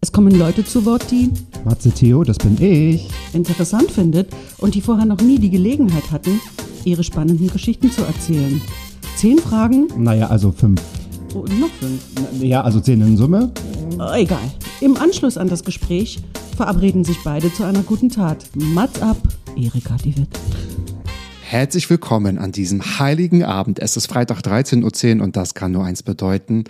Es kommen Leute zu Wort, die Matze Theo, das bin ich. interessant findet und die vorher noch nie die Gelegenheit hatten, ihre spannenden Geschichten zu erzählen. Zehn Fragen Naja, also fünf. und noch fünf. Ja, also zehn in Summe. Äh, Egal. Im Anschluss an das Gespräch verabreden sich beide zu einer guten Tat. Mats ab, Erika die Witt. Herzlich willkommen an diesem heiligen Abend. Es ist Freitag 13.10 Uhr und das kann nur eins bedeuten.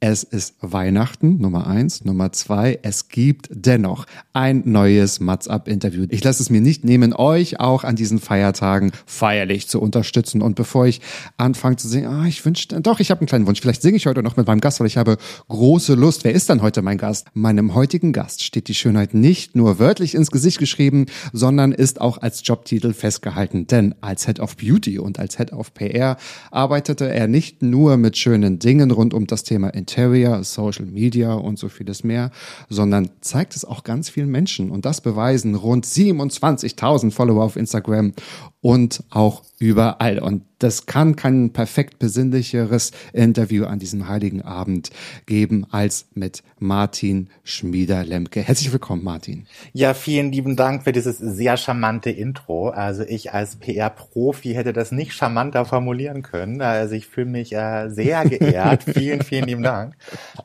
Es ist Weihnachten, Nummer eins. Nummer zwei, es gibt dennoch ein neues Mats-Up-Interview. Ich lasse es mir nicht nehmen, euch auch an diesen Feiertagen feierlich zu unterstützen. Und bevor ich anfange zu singen, ah, ich wünschte, doch, ich habe einen kleinen Wunsch. Vielleicht singe ich heute noch mit meinem Gast, weil ich habe große Lust. Wer ist dann heute mein Gast? Meinem heutigen Gast steht die Schönheit nicht nur wörtlich ins Gesicht geschrieben, sondern ist auch als Jobtitel festgehalten. Denn als Head of Beauty und als Head of PR arbeitete er nicht nur mit schönen Dingen rund um das Thema Interior, Social Media und so vieles mehr, sondern zeigt es auch ganz vielen Menschen. Und das beweisen rund 27.000 Follower auf Instagram und auch überall. Und das kann kein perfekt besinnlicheres Interview an diesem heiligen Abend geben als mit Martin Schmieder-Lemke. Herzlich willkommen, Martin. Ja, vielen lieben Dank für dieses sehr charmante Intro. Also ich als PR-Profi hätte das nicht charmanter formulieren können. Also ich fühle mich äh, sehr geehrt. vielen, vielen lieben Dank.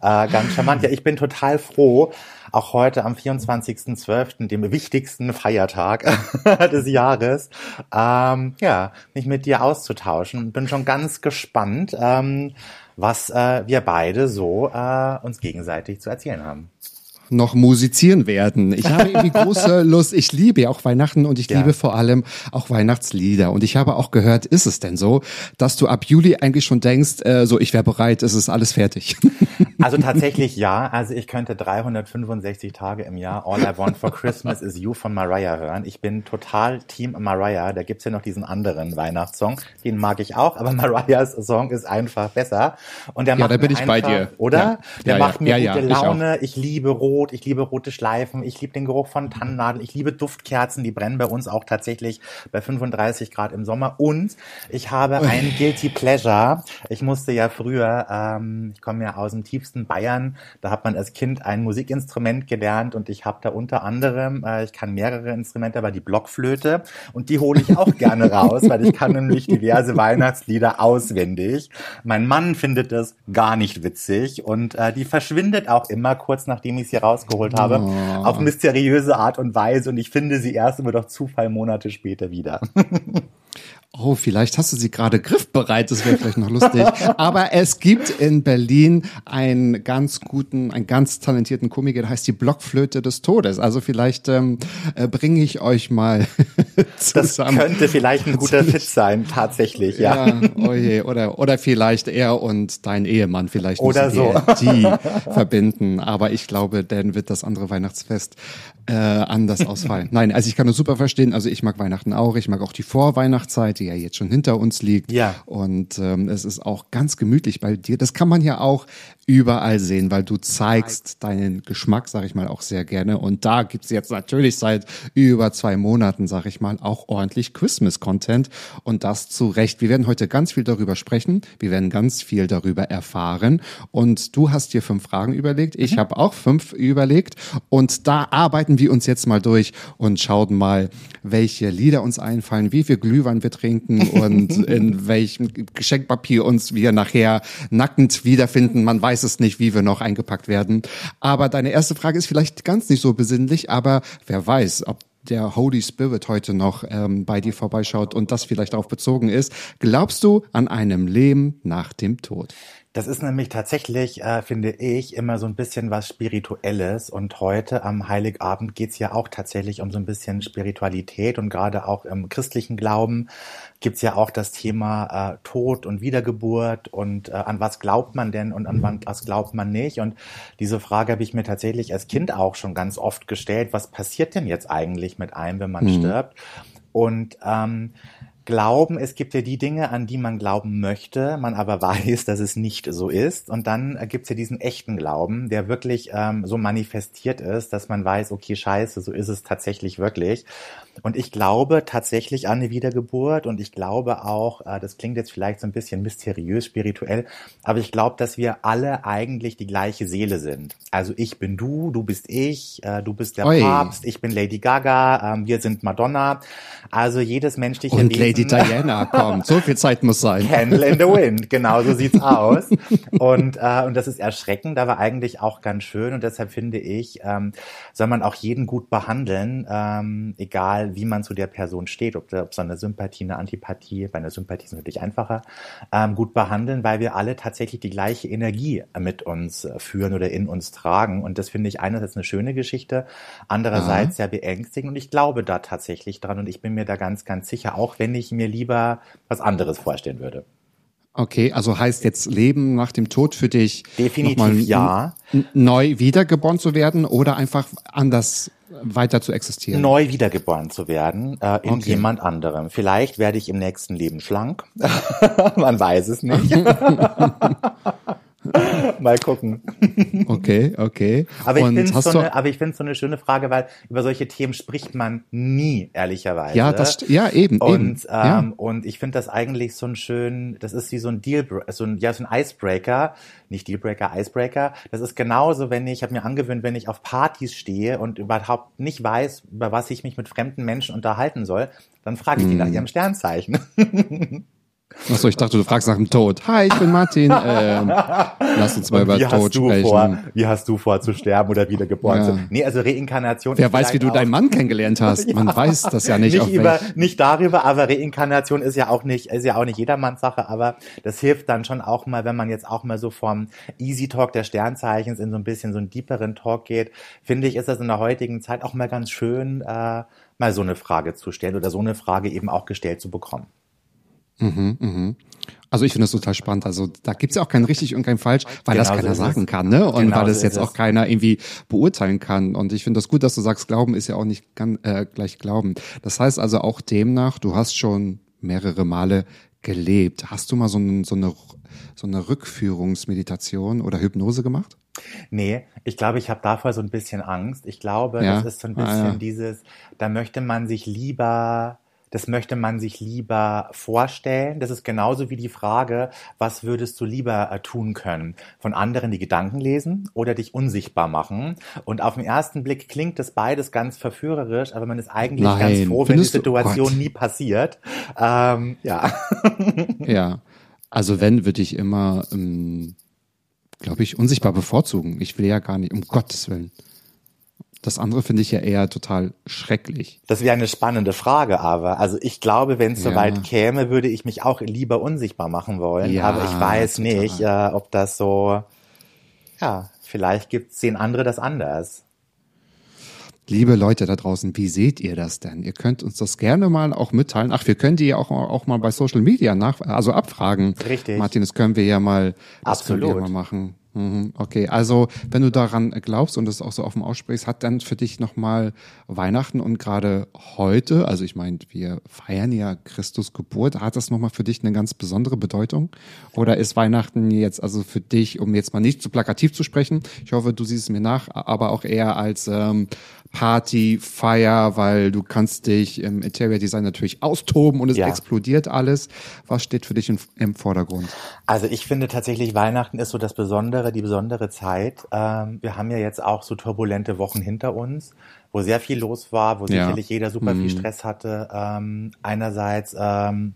Äh, ganz charmant. Ja, ich bin total froh, auch heute am 24.12., dem wichtigsten Feiertag des Jahres, ähm, ja, mich mit dir auszutauschen. Bin schon ganz gespannt, ähm, was äh, wir beide so äh, uns gegenseitig zu erzählen haben noch musizieren werden. Ich habe irgendwie große Lust. Ich liebe ja auch Weihnachten und ich Ja. liebe vor allem auch Weihnachtslieder. Und ich habe auch gehört, ist es denn so, dass du ab Juli eigentlich schon denkst, äh, so ich wäre bereit, es ist alles fertig. Also tatsächlich ja. Also ich könnte 365 Tage im Jahr All I Want for Christmas is You von Mariah hören. Ich bin total Team Mariah. Da gibt's ja noch diesen anderen Weihnachtssong. Den mag ich auch, aber Mariahs Song ist einfach besser. Und der Ja, macht da bin ich bei einfach, dir. Oder? Ja. Der Ja, macht mir Ja, gute ja, ich. Laune. Ich, liebe Rot, ich liebe rote Schleifen, ich liebe den Geruch von Tannennadeln, ich liebe Duftkerzen, die brennen bei uns auch tatsächlich bei 35 Grad im Sommer. Und ich habe ein Guilty Pleasure. Ich musste ja früher, ähm, ich komme ja aus dem tiefsten Bayern, da hat man als Kind ein Musikinstrument gelernt und ich habe da unter anderem, äh, ich kann mehrere Instrumente, aber die Blockflöte und die hole ich auch gerne raus, weil ich kann nämlich diverse Weihnachtslieder auswendig. Mein Mann findet das gar nicht witzig und äh, die verschwindet auch immer kurz nachdem ich sie rausgeholt habe, auf mysteriöse Art und Weise. Und ich finde sie erst immer durch Zufall Monate später wieder. Oh, vielleicht hast du sie gerade griffbereit, das wäre vielleicht noch lustig. Aber es gibt in Berlin einen ganz guten, einen ganz talentierten Komiker, der heißt die Blockflöte des Todes. Also vielleicht ähm, äh, bringe ich euch mal Das zusammen. könnte vielleicht ein guter Fit sein, tatsächlich, ja. Ja, oh je. Oder, oder vielleicht er und dein Ehemann, vielleicht Oder so. die verbinden. Aber ich glaube, dann wird das andere Weihnachtsfest äh, anders ausfallen. Nein, also ich kann das super verstehen. Also ich mag Weihnachten auch. Ich mag auch die Vorweihnachtszeit, die ja jetzt schon hinter uns liegt. Ja. Und ähm, es ist auch ganz gemütlich bei dir. Das kann man ja auch überall sehen, weil du zeigst deinen Geschmack, sag ich mal, auch sehr gerne. Und da gibt's jetzt natürlich seit über zwei Monaten, sag ich mal, auch ordentlich Christmas-Content. Und das zu Recht. Wir werden heute ganz viel darüber sprechen. Wir werden ganz viel darüber erfahren. Und du hast dir fünf Fragen überlegt. Ich habe auch fünf überlegt. Und da arbeiten wir uns jetzt mal durch und schauen mal, welche Lieder uns einfallen, wie viel Glühwein wir trinken und in welchem Geschenkpapier uns wir nachher nackend wiederfinden. Man weiß es nicht, wie wir noch eingepackt werden. Aber deine erste Frage ist vielleicht ganz nicht so besinnlich, aber wer weiß, ob der Holy Spirit heute noch ähm, bei dir vorbeischaut und das vielleicht darauf bezogen ist. Glaubst du an einem Leben nach dem Tod? Das ist nämlich tatsächlich, äh, finde ich, immer so ein bisschen was Spirituelles. Und heute am Heiligabend geht's ja auch tatsächlich um so ein bisschen Spiritualität. Und gerade auch im christlichen Glauben gibt's ja auch das Thema äh, Tod und Wiedergeburt und äh, an was glaubt man denn und an was glaubt man nicht. Und diese Frage habe ich mir tatsächlich als Kind auch schon ganz oft gestellt. Was passiert denn jetzt eigentlich mit einem, wenn man mhm. stirbt? Und ähm, Glauben, es gibt ja die Dinge, an die man glauben möchte, man aber weiß, dass es nicht so ist. Und dann gibt es ja diesen echten Glauben, der wirklich ähm, so manifestiert ist, dass man weiß, okay, scheiße, so ist es tatsächlich wirklich. Und ich glaube tatsächlich an eine Wiedergeburt und ich glaube auch, äh, das klingt jetzt vielleicht so ein bisschen mysteriös, spirituell, aber ich glaube, dass wir alle eigentlich die gleiche Seele sind. Also ich bin du, du bist ich, äh, du bist der Oi. Papst, ich bin Lady Gaga, äh, wir sind Madonna. Also jedes menschliche und Wesen. Lady Diana kommt, so viel Zeit muss sein. Candle in the Wind, genau so sieht's aus. Und, äh, und das ist erschreckend, aber eigentlich auch ganz schön und deshalb finde ich, ähm, soll man auch jeden gut behandeln, ähm, egal egal wie man zu der Person steht, ob, ob es eine Sympathie, eine Antipathie, bei einer Sympathie ist es natürlich einfacher, ähm, gut behandeln, weil wir alle tatsächlich die gleiche Energie mit uns äh, führen oder in uns tragen. Und das finde ich einerseits eine schöne Geschichte, andererseits Aha. sehr beängstigend. Und ich glaube da tatsächlich dran und ich bin mir da ganz, ganz sicher, auch wenn ich mir lieber was anderes vorstellen würde. Okay, also heißt jetzt Leben nach dem Tod für dich definitiv ja neu wiedergeboren zu werden oder einfach anders weiter zu existieren? Neu wiedergeboren zu werden äh, in okay. jemand anderem. Vielleicht werde ich im nächsten Leben schlank. Man weiß es nicht. Mal gucken. Okay, okay. Aber ich finde so eine, aber ich finde so eine schöne Frage, weil über solche Themen spricht man nie, ehrlicherweise. Ja, das, ja, eben, und, eben. Ähm, ja. und ich finde das eigentlich so ein schön, das ist wie so ein Deal, so ein, ja, so ein Icebreaker, nicht Dealbreaker, Icebreaker. Das ist genauso, wenn ich, ich habe mir angewöhnt, wenn ich auf Partys stehe und überhaupt nicht weiß, über was ich mich mit fremden Menschen unterhalten soll, dann frage ich die nach hm. ihrem Sternzeichen. Achso, ich dachte, du fragst nach dem Tod. Hi, ich bin Martin. Ähm, lass uns mal über Tod sprechen. Vor, wie hast du vor zu sterben oder wiedergeboren ja. zu Nee, also Reinkarnation. Wer weiß, wie du deinen Mann kennengelernt hast. ja. Man weiß das ja nicht. Nicht, über, nicht darüber, aber Reinkarnation ist ja auch nicht, ist ja auch nicht jedermanns Sache, aber das hilft dann schon auch mal, wenn man jetzt auch mal so vom Easy Talk der Sternzeichens in so ein bisschen so einen deeperen Talk geht, finde ich, ist das in der heutigen Zeit auch mal ganz schön, äh, mal so eine Frage zu stellen oder so eine Frage eben auch gestellt zu bekommen. Mhm, mhm. Also ich finde das total spannend. Also da gibt's ja auch kein richtig und kein falsch, weil genau das keiner so sagen kann, ne? Und genau weil das so jetzt auch keiner irgendwie beurteilen kann. Und ich finde das gut, dass du sagst, Glauben ist ja auch nicht ganz, äh, gleich Glauben. Das heißt also auch demnach, du hast schon mehrere Male gelebt. Hast du mal so, ein, so, eine, so eine Rückführungsmeditation oder Hypnose gemacht? Nee, ich glaube, ich habe davor so ein bisschen Angst. Ich glaube, ja? das ist so ein bisschen ah, ja. dieses, da möchte man sich lieber das möchte man sich lieber vorstellen. Das ist genauso wie die Frage, was würdest du lieber äh, tun können? Von anderen die Gedanken lesen oder dich unsichtbar machen? Und auf den ersten Blick klingt das beides ganz verführerisch, aber man ist eigentlich Nein. ganz froh, wenn Findest die Situation nie passiert. Ähm, ja. ja. Also wenn, würde ich immer, ähm, glaube ich, unsichtbar bevorzugen. Ich will ja gar nicht, um Gottes Willen. Das andere finde ich ja eher total schrecklich. Das wäre eine spannende Frage, aber also ich glaube, wenn es ja. soweit käme, würde ich mich auch lieber unsichtbar machen wollen. Ja, aber ich weiß total. nicht, äh, ob das so, ja, vielleicht gibt sehen andere das anders. Liebe Leute da draußen, wie seht ihr das denn? Ihr könnt uns das gerne mal auch mitteilen. Ach, wir können die ja auch, auch mal bei Social Media nach, also abfragen. Richtig. Martin, das können wir ja mal, das Absolut. können wir mal machen. Mhm, okay, also wenn du daran glaubst und es auch so offen aussprichst, hat dann für dich nochmal Weihnachten und gerade heute, also ich meine, wir feiern ja Christus Geburt, hat das nochmal für dich eine ganz besondere Bedeutung? Oder ist Weihnachten jetzt also für dich, um jetzt mal nicht zu plakativ zu sprechen, ich hoffe, du siehst es mir nach, aber auch eher als ähm, Party, Feier, weil du kannst dich im Interior Design natürlich austoben und es ja. explodiert alles. Was steht für dich im, im, Vordergrund? Also ich finde tatsächlich Weihnachten ist so das Besondere, die besondere Zeit. Ähm, wir haben ja jetzt auch so turbulente Wochen hinter uns, wo sehr viel los war, wo ja. sicherlich jeder super viel mhm. Stress hatte. Ähm, einerseits ähm,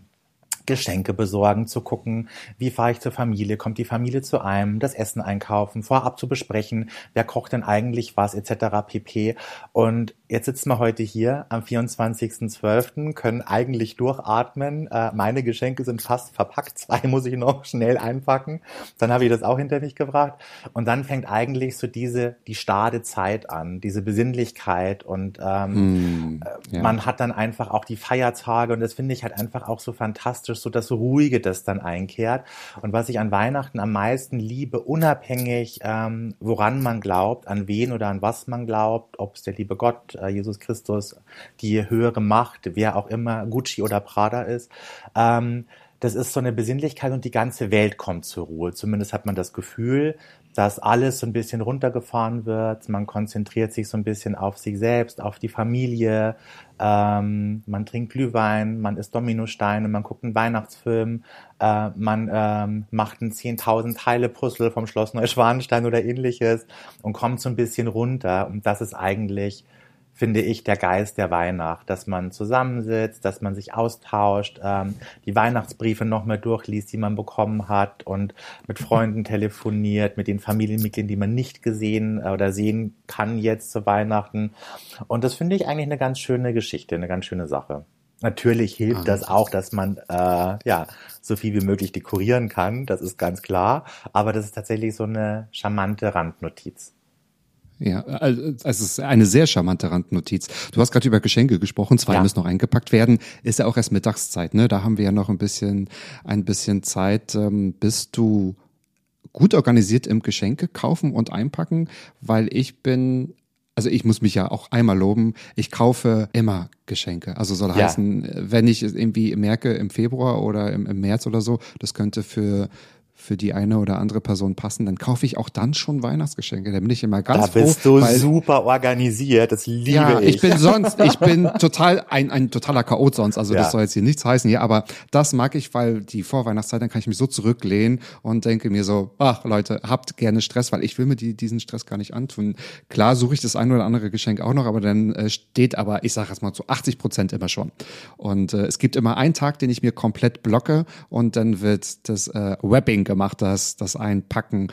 Geschenke besorgen, zu gucken, wie fahre ich zur Familie, kommt die Familie zu einem, das Essen einkaufen, vorab zu besprechen, wer kocht denn eigentlich was, etc. pp. Und jetzt sitzen wir heute hier am 24.12., können eigentlich durchatmen. Äh, meine Geschenke sind fast verpackt. Zwei muss ich noch schnell einpacken. Dann habe ich das auch hinter mich gebracht. Und dann fängt eigentlich so diese, die stade Zeit an, diese Besinnlichkeit. Und ähm, Mm, ja. man hat dann einfach auch die Feiertage. Und das finde ich halt einfach auch so fantastisch, so das Ruhige, das dann einkehrt. Und was ich an Weihnachten am meisten liebe, unabhängig, ähm, woran man glaubt, an wen oder an was man glaubt, ob es der liebe Gott, Jesus Christus, die höhere Macht, wer auch immer, Gucci oder Prada ist. Ähm, das ist so eine Besinnlichkeit und die ganze Welt kommt zur Ruhe. Zumindest hat man das Gefühl, dass alles so ein bisschen runtergefahren wird. Man konzentriert sich so ein bisschen auf sich selbst, auf die Familie. Ähm, man trinkt Glühwein, man isst Dominosteine, man guckt einen Weihnachtsfilm, äh, man ähm, macht ein 10.000 Teile Puzzle vom Schloss Neuschwanstein oder ähnliches und kommt so ein bisschen runter. Und das ist eigentlich finde ich, der Geist der Weihnacht, dass man zusammensitzt, dass man sich austauscht, ähm, die Weihnachtsbriefe nochmal durchliest, die man bekommen hat und mit Freunden telefoniert, mit den Familienmitgliedern, die man nicht gesehen äh, oder sehen kann jetzt zu Weihnachten. Und das finde ich eigentlich eine ganz schöne Geschichte, eine ganz schöne Sache. Natürlich hilft das auch, dass man äh, ja so viel wie möglich dekorieren kann, das ist ganz klar. Aber das ist tatsächlich so eine charmante Randnotiz. Ja, also es ist eine sehr charmante Randnotiz. Du hast gerade über Geschenke gesprochen, zwei Ja. müssen noch eingepackt werden. Ist ja auch erst Mittagszeit, ne? Da haben wir ja noch ein bisschen, ein bisschen Zeit. Ähm, bist du gut organisiert im Geschenke kaufen und einpacken? Weil ich bin, also ich muss mich ja auch einmal loben, ich kaufe immer Geschenke. Also soll Ja. heißen, wenn ich es irgendwie merke im Februar oder im, im März oder so, das könnte für für die eine oder andere Person passen, dann kaufe ich auch dann schon Weihnachtsgeschenke. Da bin ich immer ganz Da bist froh, du weil super organisiert, das liebe ja, ich. ich bin sonst, ich bin total ein, ein totaler Chaot sonst. Also Ja. das soll jetzt hier nichts heißen hier, aber das mag ich, weil die Vorweihnachtszeit, dann kann ich mich so zurücklehnen und denke mir so, ach Leute, habt gerne Stress, weil ich will mir die, diesen Stress gar nicht antun. Klar suche ich das ein oder andere Geschenk auch noch, aber dann äh, steht aber, ich sage jetzt mal zu 80 Prozent immer schon. Und äh, es gibt immer einen Tag, den ich mir komplett blocke und dann wird das äh, Webbing gemacht, das, das Einpacken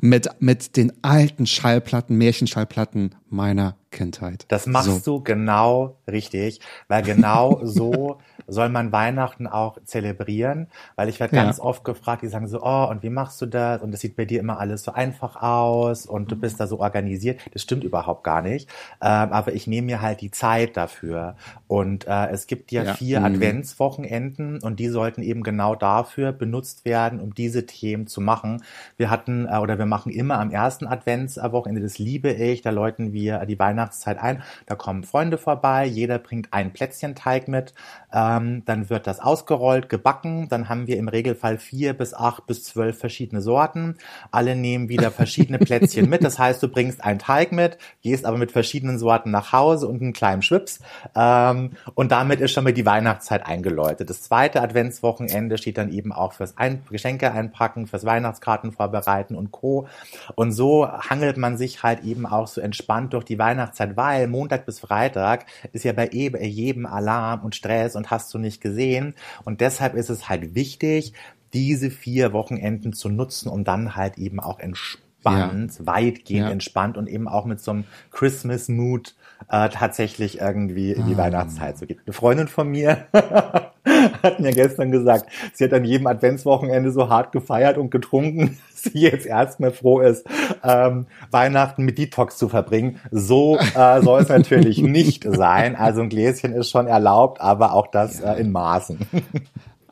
mit, mit den alten Schallplatten, Märchenschallplatten meiner Kindheit. Das machst so. du genau richtig, weil genau so soll man Weihnachten auch zelebrieren, weil ich werde Ja. ganz oft gefragt, die sagen so, oh, und wie machst du das? Und das sieht bei dir immer alles so einfach aus und du bist da so organisiert. Das stimmt überhaupt gar nicht. Ähm, aber ich nehme mir halt die Zeit dafür. Und äh, es gibt ja, Ja. vier Mhm. Adventswochenenden und die sollten eben genau dafür benutzt werden, um diese Themen zu machen. Wir hatten äh, oder wir machen immer am ersten Adventswochenende, das liebe ich, da läuten wir die Weihnachtszeit ein. Da kommen Freunde vorbei, jeder bringt ein Plätzchenteig mit, ähm, dann wird das ausgerollt, gebacken, dann haben wir im Regelfall vier bis acht bis zwölf verschiedene Sorten. Alle nehmen wieder verschiedene Plätzchen mit. Das heißt, du bringst einen Teig mit, gehst aber mit verschiedenen Sorten nach Hause und einen kleinen Schwips. Ähm, und damit ist schon mal die Weihnachtszeit eingeläutet. Das zweite Adventswochenende steht dann eben auch fürs Ein Geschenke einpacken, fürs Weihnachtskarten vorbereiten und Co. Und so hangelt man sich halt eben auch so entspannt durch die Weihnachtszeit, weil Montag bis Freitag ist ja bei jedem Alarm und Stress und hast du nicht gesehen. Und deshalb ist es halt wichtig, diese vier Wochenenden zu nutzen, um dann halt eben auch entspannt, weitgehend Ja. entspannt und eben auch mit so einem Christmas-Mood äh, tatsächlich irgendwie in die Ah. Weihnachtszeit zu gehen. Eine Freundin von mir hat mir gestern gesagt, sie hat an jedem Adventswochenende so hart gefeiert und getrunken, dass sie jetzt erstmal froh ist, ähm, Weihnachten mit Detox zu verbringen. So äh, soll es natürlich nicht sein. Also ein Gläschen ist schon erlaubt, aber auch das äh, in Maßen.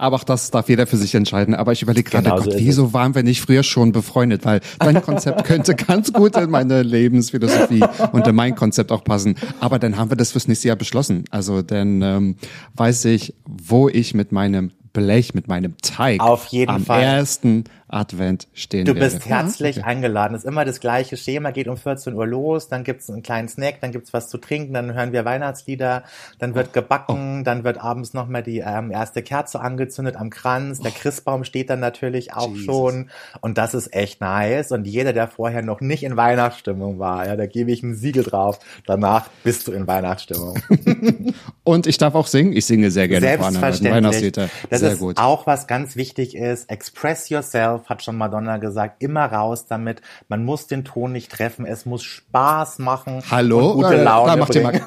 Aber auch das darf jeder für sich entscheiden. Aber ich überlege gerade, Genau so wieso waren wir nicht früher schon befreundet? Weil dein Konzept könnte ganz gut in meine Lebensphilosophie und in mein Konzept auch passen. Aber dann haben wir das fürs nächste Jahr beschlossen. Also dann ähm, weiß ich, wo ich mit meinem Blech, mit meinem Teig Auf jeden am Fall. ersten Advent stehen Du bist herzlich eingeladen. ist immer das gleiche Schema, geht um 14 Uhr los, dann gibt's einen kleinen Snack, dann gibt's was zu trinken, dann hören wir Weihnachtslieder, dann wird gebacken, dann wird abends nochmal die ähm, erste Kerze angezündet am Kranz, der Christbaum steht dann natürlich auch Jesus. schon und das ist echt nice und jeder, der vorher noch nicht in Weihnachtsstimmung war, ja, da gebe ich ein Siegel drauf, danach bist du in Weihnachtsstimmung. Und ich darf auch singen. Ich singe sehr gerne Selbstverständlich. Weihnachtslieder. Das Sehr ist gut. auch was ganz wichtig ist. Express yourself. Auf, hat schon Madonna gesagt, immer raus damit. Man muss den Ton nicht treffen, es muss Spaß machen. Hallo? Gute Laune da, macht ihr mal,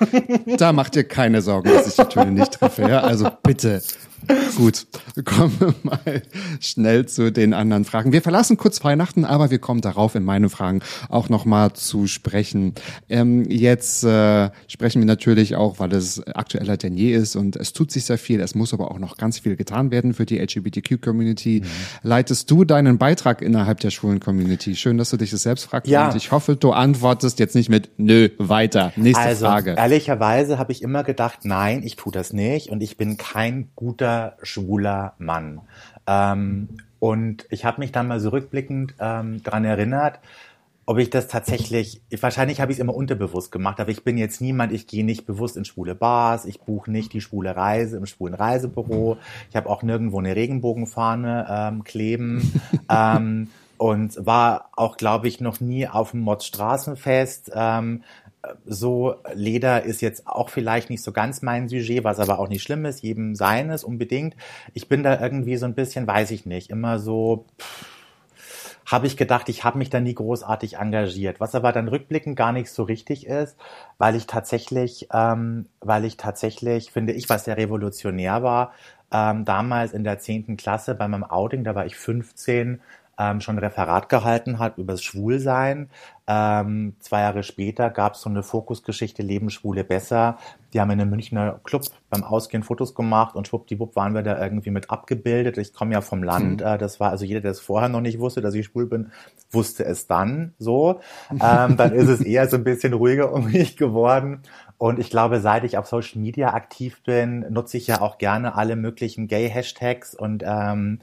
da macht ihr keine Sorgen, dass ich die Töne nicht treffe. Ja? Also bitte. Gut, kommen wir mal schnell zu den anderen Fragen. Wir verlassen kurz Weihnachten, aber wir kommen darauf in meinen Fragen auch nochmal zu sprechen. Ähm, jetzt äh, sprechen wir natürlich auch, weil es aktueller denn je ist und es tut sich sehr viel. Es muss aber auch noch ganz viel getan werden für die LGBTQ-Community. Mhm. Leitest du deinen Beitrag innerhalb der schwulen Community? Schön, dass du dich das selbst fragst Ja. und ich hoffe, du antwortest jetzt nicht mit Nö, weiter. Nächste Also, Frage. ehrlicherweise habe ich immer gedacht, nein, ich tue das nicht und ich bin kein guter schwuler Mann. Ähm, und ich habe mich dann mal so rückblickend ähm, dran erinnert, ob ich das tatsächlich, wahrscheinlich habe ich es immer unterbewusst gemacht, aber ich bin jetzt niemand, ich gehe nicht bewusst in schwule Bars, ich buche nicht die schwule Reise im schwulen Reisebüro, ich habe auch nirgendwo eine Regenbogenfahne ähm, kleben ähm, und war auch, glaube ich, noch nie auf dem Mods Straßenfest. Ähm, so Leder ist jetzt auch vielleicht nicht so ganz mein Sujet, was aber auch nicht schlimm ist, jedem seines unbedingt. Ich bin da irgendwie so ein bisschen, weiß ich nicht, immer so habe ich gedacht, ich habe mich da nie großartig engagiert, was aber dann rückblickend gar nicht so richtig ist, weil ich tatsächlich, ähm, weil ich tatsächlich, finde ich, was sehr revolutionär war, ähm, damals in der zehnten Klasse bei meinem Outing, da war ich 15, ähm, schon ein Referat gehalten hat über das Schwulsein. Ähm, zwei Jahre später gab es so eine Fokusgeschichte Leben Schwule besser. Die haben in einem Münchner Club beim Ausgehen Fotos gemacht und schwuppdiwupp waren wir da irgendwie mit abgebildet. Ich komme ja vom Land. Äh, das war also jeder, der es vorher noch nicht wusste, dass ich schwul bin, wusste es dann so. Ähm, dann ist es eher so ein bisschen ruhiger um mich geworden. Und ich glaube, seit ich auf Social Media aktiv bin, nutze ich ja auch gerne alle möglichen Gay-Hashtags und ähm,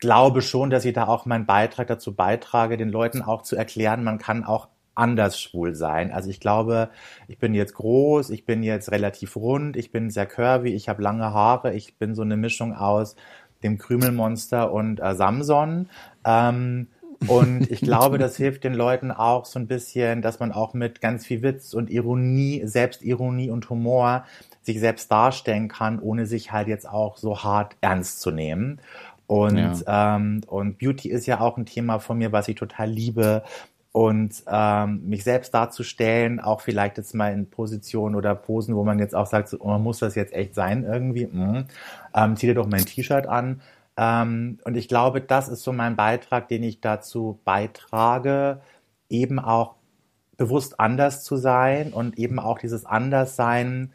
glaube schon, dass ich da auch meinen Beitrag dazu beitrage, den Leuten auch zu erklären, man kann auch anders schwul sein. Also ich glaube, ich bin jetzt groß, ich bin jetzt relativ rund, ich bin sehr curvy, ich habe lange Haare, ich bin so eine Mischung aus dem Krümelmonster und äh, Samson. Ähm, und ich glaube, das hilft den Leuten auch so ein bisschen, dass man auch mit ganz viel Witz und Ironie, Selbstironie und Humor sich selbst darstellen kann, ohne sich halt jetzt auch so hart ernst zu nehmen. Und, Ja. ähm, und Beauty ist ja auch ein Thema von mir, was ich total liebe. Und ähm, mich selbst darzustellen, auch vielleicht jetzt mal in Positionen oder Posen, wo man jetzt auch sagt, so, oh, muss das jetzt echt sein irgendwie? Mhm. Ähm, zieh dir doch mein T-Shirt an. Ähm, und ich glaube, das ist so mein Beitrag, den ich dazu beitrage, eben auch bewusst anders zu sein und eben auch dieses Anderssein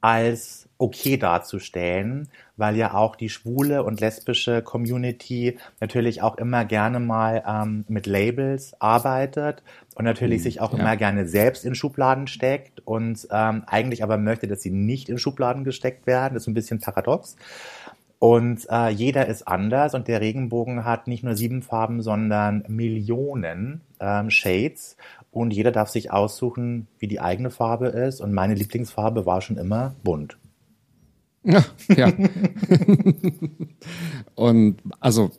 als okay darzustellen, weil ja auch die schwule und lesbische Community natürlich auch immer gerne mal ähm, mit Labels arbeitet und natürlich sich auch ja. immer gerne selbst in Schubladen steckt und ähm, eigentlich aber möchte, dass sie nicht in Schubladen gesteckt werden. Das ist ein bisschen paradox. Und äh, jeder ist anders und der Regenbogen hat nicht nur sieben Farben, sondern Millionen ähm, Shades und jeder darf sich aussuchen, wie die eigene Farbe ist und meine Lieblingsfarbe war schon immer bunt. Ja, ja. Und also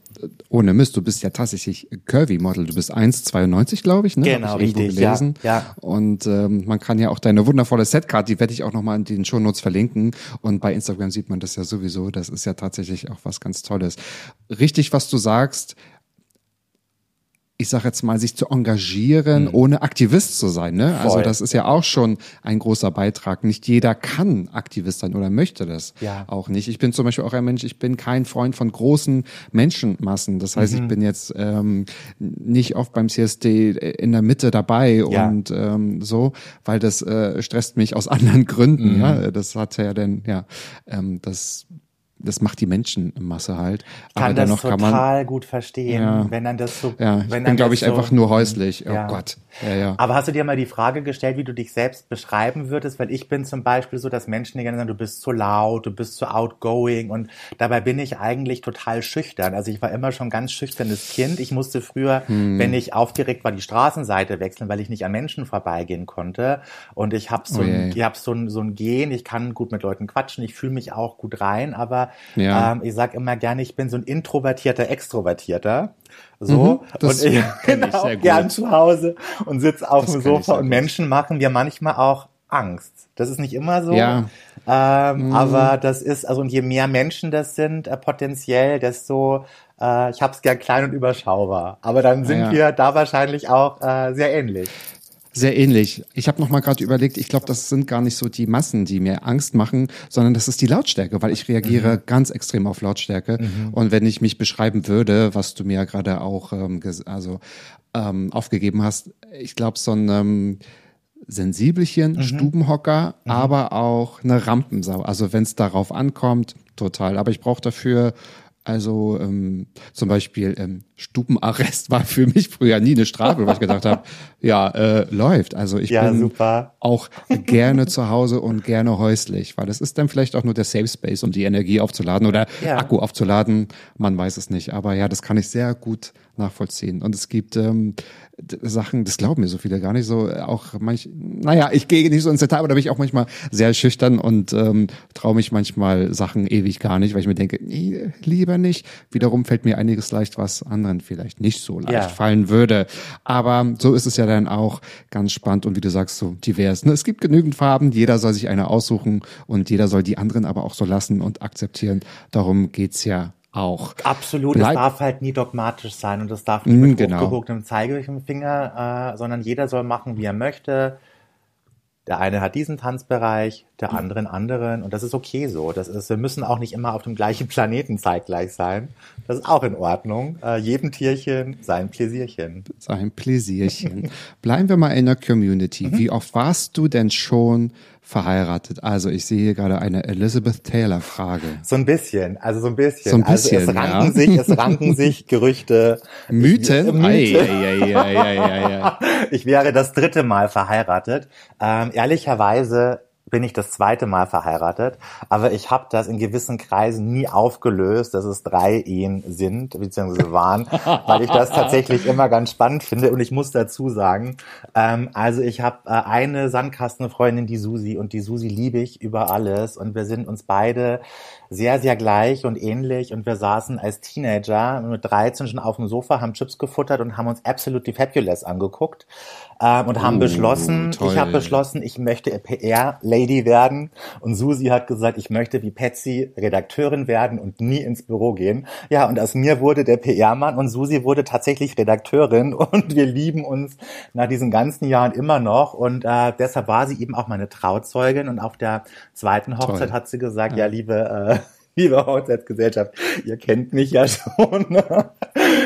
ohne Mist, du bist ja tatsächlich Curvy-Model. Du bist 1,92, glaube ich, ne? Genau, ich richtig, ja, gelesen. ja. Und ähm, man kann ja auch deine wundervolle Setcard, die werde ich auch nochmal in den Shownotes verlinken. Und bei Instagram sieht man das ja sowieso. Das ist ja tatsächlich auch was ganz Tolles. Richtig, was du sagst. Ich sage jetzt mal, sich zu engagieren, ohne Aktivist zu sein. Ne? Also das ist ja auch schon ein großer Beitrag. Nicht jeder kann Aktivist sein oder möchte das Ja. auch nicht. Ich bin zum Beispiel auch ein Mensch, ich bin kein Freund von großen Menschenmassen. Das heißt, ich bin jetzt ähm, nicht oft beim CSD in der Mitte dabei Ja. und ähm, so, weil das äh, stresst mich aus anderen Gründen. Ja, das hat ja dann, ja, ähm, das das macht die Menschenmasse halt. Kann Aber das dennoch kann man total gut verstehen, Ja. wenn dann das so. ja, ich wenn bin, dann glaube ich, so, einfach nur häuslich. Oh Ja. Gott. Ja, ja. Aber hast du dir mal die Frage gestellt, wie du dich selbst beschreiben würdest? Weil ich bin zum Beispiel so, dass Menschen die gerne sagen, du bist zu laut, du bist zu outgoing und dabei bin ich eigentlich total schüchtern. Also ich war immer schon ein ganz schüchternes Kind. Ich musste früher, Hm. wenn ich aufgeregt war, die Straßenseite wechseln, weil ich nicht an Menschen vorbeigehen konnte. Und ich habe so, Oh ein, je. ich hab so, ein, so ein Gen, ich kann gut mit Leuten quatschen, ich fühle mich auch gut rein, aber Ja. ähm, ich sag immer gerne, ich bin so ein introvertierter Extrovertierter. So. Mhm, und ich, kenn ich gut. gern zu Hause und sitze auf Das dem Sofa und gut. Menschen machen mir manchmal auch Angst. Das ist nicht immer so. Ja. Mhm. Ähm, Aber das ist, also und je mehr Menschen das sind, äh, potenziell, desto Äh, ich habe es gern klein und überschaubar. Aber dann sind Ja. wir da wahrscheinlich auch äh, sehr ähnlich. Sehr ähnlich. Ich habe noch mal gerade überlegt, ich glaube, das sind gar nicht so die Massen, die mir Angst machen, sondern das ist die Lautstärke, weil ich reagiere Mhm. ganz extrem auf Lautstärke. Und wenn ich mich beschreiben würde, was du mir gerade auch ähm, also ähm, aufgegeben hast, ich glaube, so ein ähm, Sensibelchen, Mhm. Stubenhocker, aber auch eine Rampensau. Also wenn es darauf ankommt, total. Aber ich brauche dafür also ähm, zum Beispiel ähm, Stubenarrest war für mich früher nie eine Strafe, weil ich gedacht habe, ja, äh, läuft. Also ich Ja, bin super. auch gerne zu Hause und gerne häuslich, weil das ist dann vielleicht auch nur der Safe Space, um die Energie aufzuladen oder Ja. Akku aufzuladen. Man weiß es nicht. Aber ja, das kann ich sehr gut nachvollziehen. Und es gibt ähm, Sachen, das glauben mir so viele gar nicht so. äh, Auch manch, naja, ich gehe nicht so ins Detail, aber da bin ich auch manchmal sehr schüchtern und ähm, traue mich manchmal Sachen ewig gar nicht, weil ich mir denke, nee, lieber nicht. Wiederum fällt mir einiges leicht, was anderen vielleicht nicht so leicht Ja. fallen würde. Aber so ist es ja dann auch ganz spannend und wie du sagst, so divers. Ne? Es gibt genügend Farben, jeder soll sich eine aussuchen und jeder soll die anderen aber auch so lassen und akzeptieren. Darum geht's ja auch. Absolut, Bleib- es darf halt nie dogmatisch sein und es darf nicht Mm, mit genau. hochgehobenem Zeigefinger, äh, sondern jeder soll machen, wie er möchte. Der eine hat diesen Tanzbereich, der andere einen anderen und das ist okay so. Das ist, wir müssen auch nicht immer auf dem gleichen Planeten zeitgleich sein. Das ist auch in Ordnung. Äh, jedem Tierchen sein Pläsierchen. Sein Pläsierchen. Bleiben wir mal in der Community. Mhm. Wie oft warst du denn schon verheiratet? Also ich sehe hier gerade eine Elizabeth Taylor Frage. So ein bisschen, also so ein bisschen. So ein bisschen, also es ranken ja. sich, es ranken sich Gerüchte. Mythen? Ich, Ei, Mythen. ei, ei, ei, ei, ei. Ich wäre das dritte Mal verheiratet. Ähm, ehrlicherweise bin ich das zweite Mal verheiratet, aber ich habe das in gewissen Kreisen nie aufgelöst, dass es drei Ehen sind bzw. waren, weil ich das tatsächlich immer ganz spannend finde und ich muss dazu sagen, ähm, also ich habe äh, eine Sandkastenfreundin, die Susi und die Susi liebe ich über alles und wir sind uns beide sehr, sehr gleich und ähnlich und wir saßen als Teenager mit 13 schon auf dem Sofa, haben Chips gefuttert und haben uns Absolutely Fabulous angeguckt ähm, und haben Oh, beschlossen, toll. ich habe beschlossen, ich möchte PR-Lady werden und Susi hat gesagt, ich möchte wie Patsy Redakteurin werden und nie ins Büro gehen. Ja, und aus mir wurde der PR-Mann und Susi wurde tatsächlich Redakteurin und wir lieben uns nach diesen ganzen Jahren immer noch und äh, deshalb war sie eben auch meine Trauzeugin und auf der zweiten Hochzeit Toll. hat sie gesagt, ja, liebe äh, Liebe Hochzeitsgesellschaft, ihr kennt mich ja schon.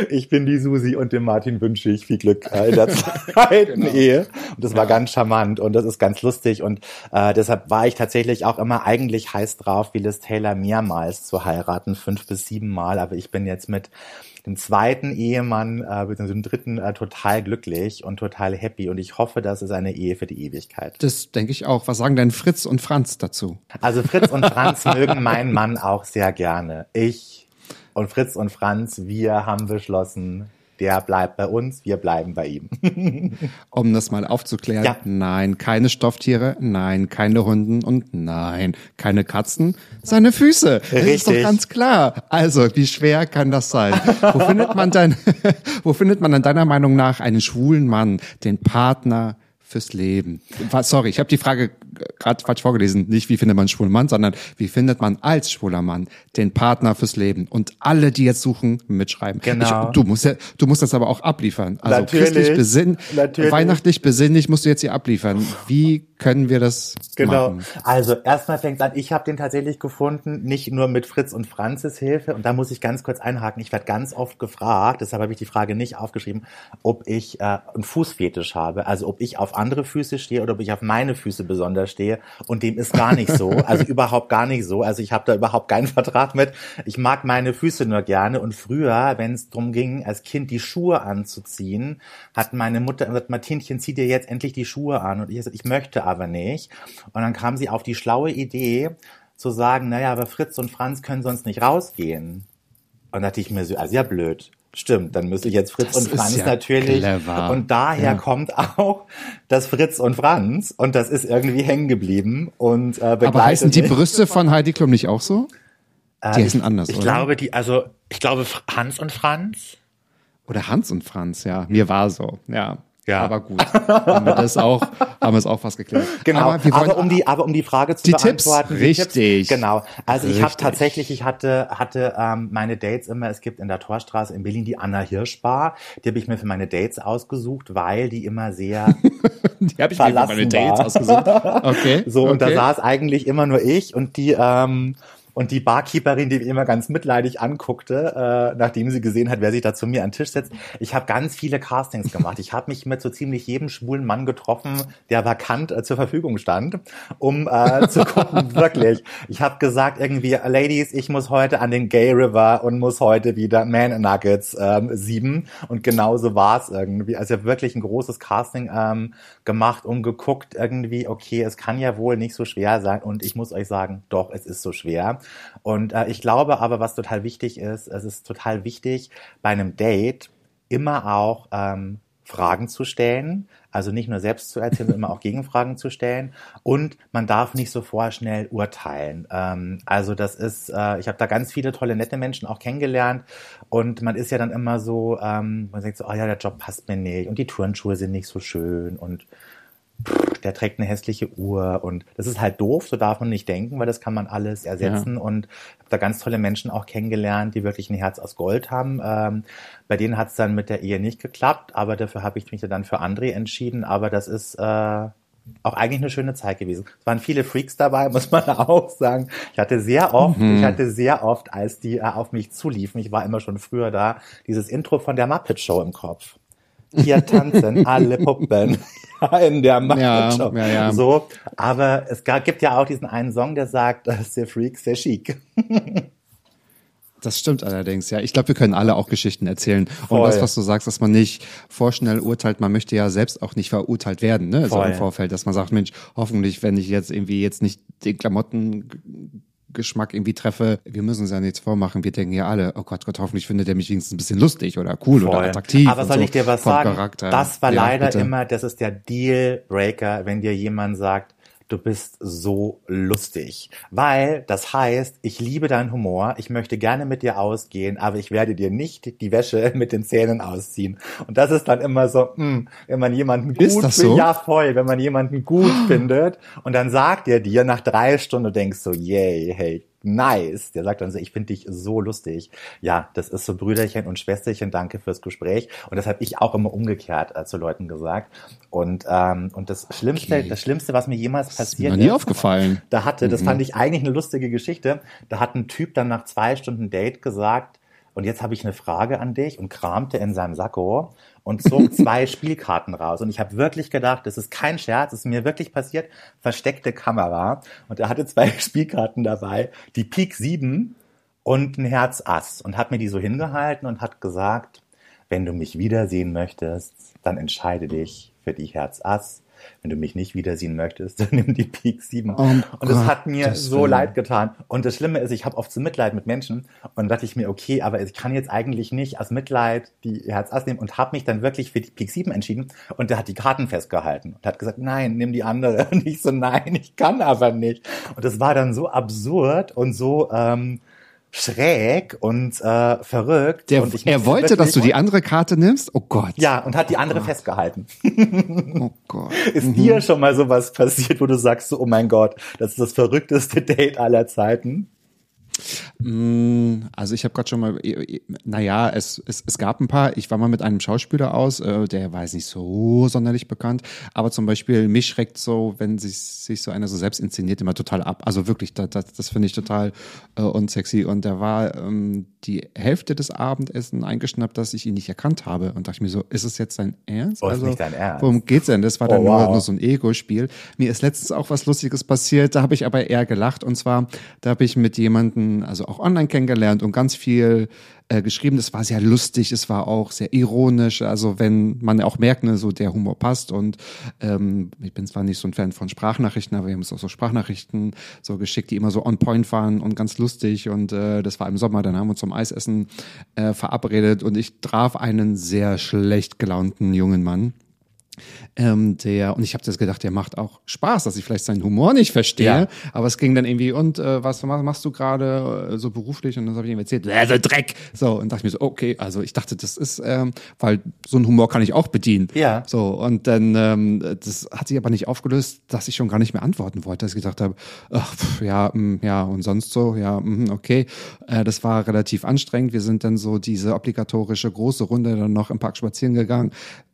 Ich bin die Susi und dem Martin wünsche ich viel Glück äh, in der zweiten Genau. Ehe. Und das war ganz charmant und das ist ganz lustig. Und äh, deshalb war ich tatsächlich auch immer eigentlich heiß drauf, wie Liz Taylor mehrmals zu heiraten, fünf bis sieben Mal. Aber ich bin jetzt mit dem zweiten Ehemann, äh, beziehungsweise dem dritten, äh, total glücklich und total happy. Und ich hoffe, das ist eine Ehe für die Ewigkeit. Das denke ich auch. Was sagen denn Fritz und Franz dazu? Also Fritz und Franz mögen meinen Mann auch sehr gerne. Ich und Fritz und Franz, wir haben beschlossen, der bleibt bei uns, wir bleiben bei ihm. Um das mal aufzuklären. Ja. Nein, keine Stofftiere, nein, keine Hunden und nein, keine Katzen. Seine Füße. Das ist doch Richtig. ganz klar. Also, wie schwer kann das sein? Wo findet man denn, wo findet man denn deiner Meinung nach einen schwulen Mann, den Partner fürs Leben? Sorry, ich habe die Frage gerade falsch vorgelesen. Nicht, wie findet man einen schwulen Mann, sondern wie findet man als schwuler Mann den Partner fürs Leben? Und alle, die jetzt suchen, mitschreiben. Genau. Ich, du musst ja, du musst das aber auch abliefern. Also Natürlich. christlich besinn, Natürlich. weihnachtlich besinnlich musst du jetzt hier abliefern. Wie können wir das Genau. machen? Also erstmal fängt an, ich habe den tatsächlich gefunden, nicht nur mit Fritz und Franzis Hilfe. Und da muss ich ganz kurz einhaken. Ich werde ganz oft gefragt, deshalb habe ich die Frage nicht aufgeschrieben, ob ich äh, einen Fußfetisch habe. Also ob ich auf andere Füße stehe oder ob ich auf meine Füße besonders stehe. Und dem ist gar nicht so. Also überhaupt gar nicht so. Also ich habe da überhaupt keinen Vertrag mit. Ich mag meine Füße nur gerne. Und früher, wenn es darum ging, als Kind die Schuhe anzuziehen, hat meine Mutter gesagt, Martinchen, zieh dir jetzt endlich die Schuhe an. Und ich gesagt, ich möchte aber nicht. Und dann kam sie auf die schlaue Idee, zu sagen, naja, aber Fritz und Franz können sonst nicht rausgehen. Und da dachte ich mir so, also ja blöd. Stimmt, dann müsste ich jetzt Fritz Das und Franz ja natürlich. clever. Und daher Ja. kommt auch das Fritz und Franz. Und das ist irgendwie hängen geblieben und äh, Aber heißen die. Brüste von Heidi Klum nicht auch so? Die Äh, heißen ich, anders, Ich oder? glaube, die, also ich glaube Hans und Franz. Oder Hans und Franz, ja. Mir war so, ja. Ja. Aber gut, haben wir das auch, haben wir es auch fast geklärt. Genau, aber, aber, wollen, um die, aber um die Frage zu Die Tipps, beantworten. richtig. genau. Also ich habe Richtig. tatsächlich, ich hatte, hatte ähm, meine Dates immer, es gibt in der Torstraße in Berlin die Anna Hirsch Bar. Die habe ich mir für meine Dates ausgesucht, weil die immer sehr die habe ich mir für meine Dates war. ausgesucht. Okay. so und da okay. saß eigentlich immer nur ich und die ähm, und die Barkeeperin, die mich immer ganz mitleidig anguckte, äh, nachdem sie gesehen hat, wer sich da zu mir an den Tisch setzt. Ich habe ganz viele Castings gemacht. Ich habe mich mit so ziemlich jedem schwulen Mann getroffen, der vakant äh, zur Verfügung stand, um äh, zu gucken, wirklich. Ich habe gesagt irgendwie, Ladies, ich muss heute an den Gay River und muss heute wieder Man Nuggets ähm, sieben. Und genauso war es irgendwie. Also wirklich ein großes Casting ähm, gemacht und geguckt irgendwie, okay, es kann ja wohl nicht so schwer sein. Und ich muss euch sagen, doch, es ist so schwer. Und äh, ich glaube aber, was total wichtig ist, es ist total wichtig, bei einem Date immer auch ähm, Fragen zu stellen, also nicht nur selbst zu erzählen, sondern immer auch Gegenfragen zu stellen. Und man darf nicht so vorschnell urteilen. Ähm, also das ist, äh, ich habe da ganz viele tolle, nette Menschen auch kennengelernt. Und man ist ja dann immer so, ähm, man sagt so, oh ja, der Job passt mir nicht und die Turnschuhe sind nicht so schön und der trägt eine hässliche Uhr und das ist halt doof, so darf man nicht denken, weil das kann man alles ersetzen und habe da ganz tolle Menschen auch kennengelernt, die wirklich ein Herz aus Gold haben. Ähm, bei denen hat es dann mit der Ehe nicht geklappt, aber dafür habe ich mich dann für André entschieden, aber das ist äh, auch eigentlich eine schöne Zeit gewesen. Es waren viele Freaks dabei, muss man auch sagen. Ich hatte sehr oft, ich hatte sehr oft, als die äh, auf mich zuliefen, ich war immer schon früher da, dieses Intro von der Muppet Show im Kopf. Hier tanzen alle Puppen in der Muppet Ja, ja, ja. So, aber es gibt ja auch diesen einen Song, der sagt, äh, sehr Freak, sehr chic. Das stimmt allerdings, ja. Ich glaube, wir können alle auch Geschichten erzählen. Und Voll. das, was du sagst, dass man nicht vorschnell urteilt, man möchte ja selbst auch nicht verurteilt werden, ne? So Voll. im Vorfeld, dass man sagt, Mensch, hoffentlich, wenn ich jetzt irgendwie jetzt nicht den Klamottengeschmack irgendwie treffe, wir müssen uns ja nichts vormachen. Wir denken ja alle, oh Gott, Gott, hoffentlich findet er mich wenigstens ein bisschen lustig oder cool oder Voll. attraktiv. Aber soll so ich dir was sagen? Charakter. Das war Ja, leider bitte. immer, das ist der Dealbreaker, wenn dir jemand sagt, du bist so lustig. Weil das heißt, ich liebe deinen Humor, ich möchte gerne mit dir ausgehen, aber ich werde dir nicht die Wäsche mit den Zähnen ausziehen. Und das ist dann immer so, mh, wenn man jemanden gut findet, so? ja voll, wenn man jemanden gut findet und dann sagt er dir nach drei Stunden, du denkst so, yay, hey, nice. Der sagt dann so, ich finde dich so lustig. Ja, das ist so Brüderchen und Schwesterchen, danke fürs Gespräch. Und das habe ich auch immer umgekehrt äh, zu Leuten gesagt. Und, ähm, und das Schlimmste, Okay. das Schlimmste, was mir jemals ist mir passiert noch nie ist, aufgefallen. da hatte, das fand ich eigentlich eine lustige Geschichte. Da hat ein Typ dann nach zwei Stunden Date gesagt, und jetzt habe ich eine Frage an dich und kramte in seinem Sakko und zog zwei Spielkarten raus. Und ich habe wirklich gedacht, das ist kein Scherz, das ist mir wirklich passiert, versteckte Kamera. Und er hatte zwei Spielkarten dabei, die Pik 7 und ein Herz Ass. Und hat mir die so hingehalten und hat gesagt, wenn du mich wiedersehen möchtest, dann entscheide dich für die Herz Ass. Wenn du mich nicht wiedersehen möchtest, dann nimm die Pik 7. Oh und es hat mir so Willen. leid getan. Und das Schlimme ist, ich habe oft so Mitleid mit Menschen und dachte ich mir, okay, aber ich kann jetzt eigentlich nicht aus Mitleid die Herz Ass nehmen und habe mich dann wirklich für die Pik 7 entschieden und der hat die Karten festgehalten und hat gesagt, nein, nimm die andere. Und ich so, nein, ich kann aber nicht. Und das war dann so absurd und so ähm, schräg und äh, verrückt. Der, und er wollte, dass du die andere Karte nimmst? Oh Gott. ja, und hat die andere festgehalten. Oh Gott. Ist dir schon mal sowas passiert, wo du sagst, so, oh mein Gott, das ist das verrückteste Date aller Zeiten? Mm, Also ich habe gerade schon mal, naja, es, es, es gab ein paar. Ich war mal mit einem Schauspieler aus, äh, der war jetzt nicht so sonderlich bekannt, aber zum Beispiel mich schreckt so, wenn sich, sich so einer so selbst inszeniert, immer total ab. Also wirklich, das, das, das finde ich total äh, unsexy. Und der war ähm, die Hälfte des Abendessen eingeschnappt, dass ich ihn nicht erkannt habe. Und dachte ich mir so, ist es jetzt dein Ernst? Oh, ist nicht dein Ernst. Worum geht's denn? Das war Oh, dann nur, wow. nur so ein Ego-Spiel. Mir ist letztens auch was Lustiges passiert, da habe ich aber eher gelacht. Und zwar, da habe ich mit jemandem, also auch online kennengelernt und ganz viel äh, geschrieben. Das war sehr lustig, es war auch sehr ironisch. Also wenn man auch merkt, ne, so der Humor passt. Und ähm, ich bin zwar nicht so ein Fan von Sprachnachrichten, aber wir haben uns auch so Sprachnachrichten so geschickt, die immer so on point waren und ganz lustig. Und äh, das war im Sommer, dann haben wir uns zum Eisessen äh, verabredet und ich traf einen sehr schlecht gelaunten jungen Mann ähm, der, und ich habe das gedacht, der macht auch Spaß, dass ich vielleicht seinen Humor nicht verstehe, Ja. aber es ging dann irgendwie, und äh, was mach- machst du gerade äh, so beruflich? Und dann habe ich ihm erzählt, äh, der Dreck. So, und dachte ich mir so, okay, also ich dachte, das ist, ähm, weil so einen Humor kann ich auch bedienen. Ja. So, und dann, ähm, das hat sich aber nicht aufgelöst, dass ich schon gar nicht mehr antworten wollte, dass ich gesagt habe, ach, pf, ja, mm, ja, und sonst so, ja, mm, okay. Äh, das war relativ anstrengend. Wir sind dann so diese obligatorische große Runde dann noch im Park spazieren gegangen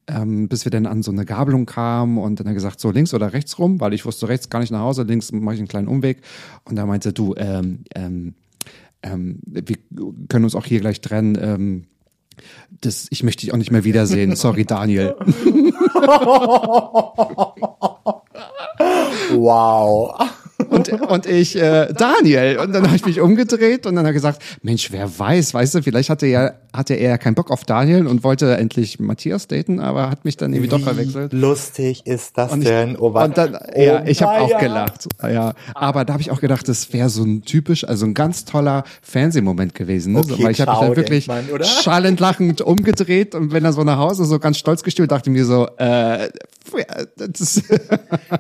ähm, bis wir dann an so eine Gabelung kamen und dann hat er gesagt, so links oder rechts rum, weil ich wusste rechts gar nicht nach Hause, links mache ich einen kleinen Umweg. Und er meinte, du, ähm, ähm, ähm, wir können uns auch hier gleich trennen. Ähm, das, ich möchte dich auch nicht mehr wiedersehen. Sorry, Daniel. Wow. Und, und ich, äh, Daniel. Und dann habe ich mich umgedreht und dann hat er gesagt, Mensch, wer weiß, weißt du, vielleicht hatte er, hatte er keinen Bock auf Daniel und wollte endlich Matthias daten, aber hat mich dann irgendwie doch verwechselt. Wie lustig ist das Und, ich, denn? Oh, und dann, oh, ja, ich habe auch gelacht. Ja, aber da habe ich auch gedacht, das wäre so ein typisch, also ein ganz toller Fernsehmoment gewesen. Ne? so, Okay, weil ich habe mich dann wirklich denkt man, oder? schallend lachend umgedreht und wenn er so nach Hause so ganz stolz gestimmt, dachte ich mir so, äh,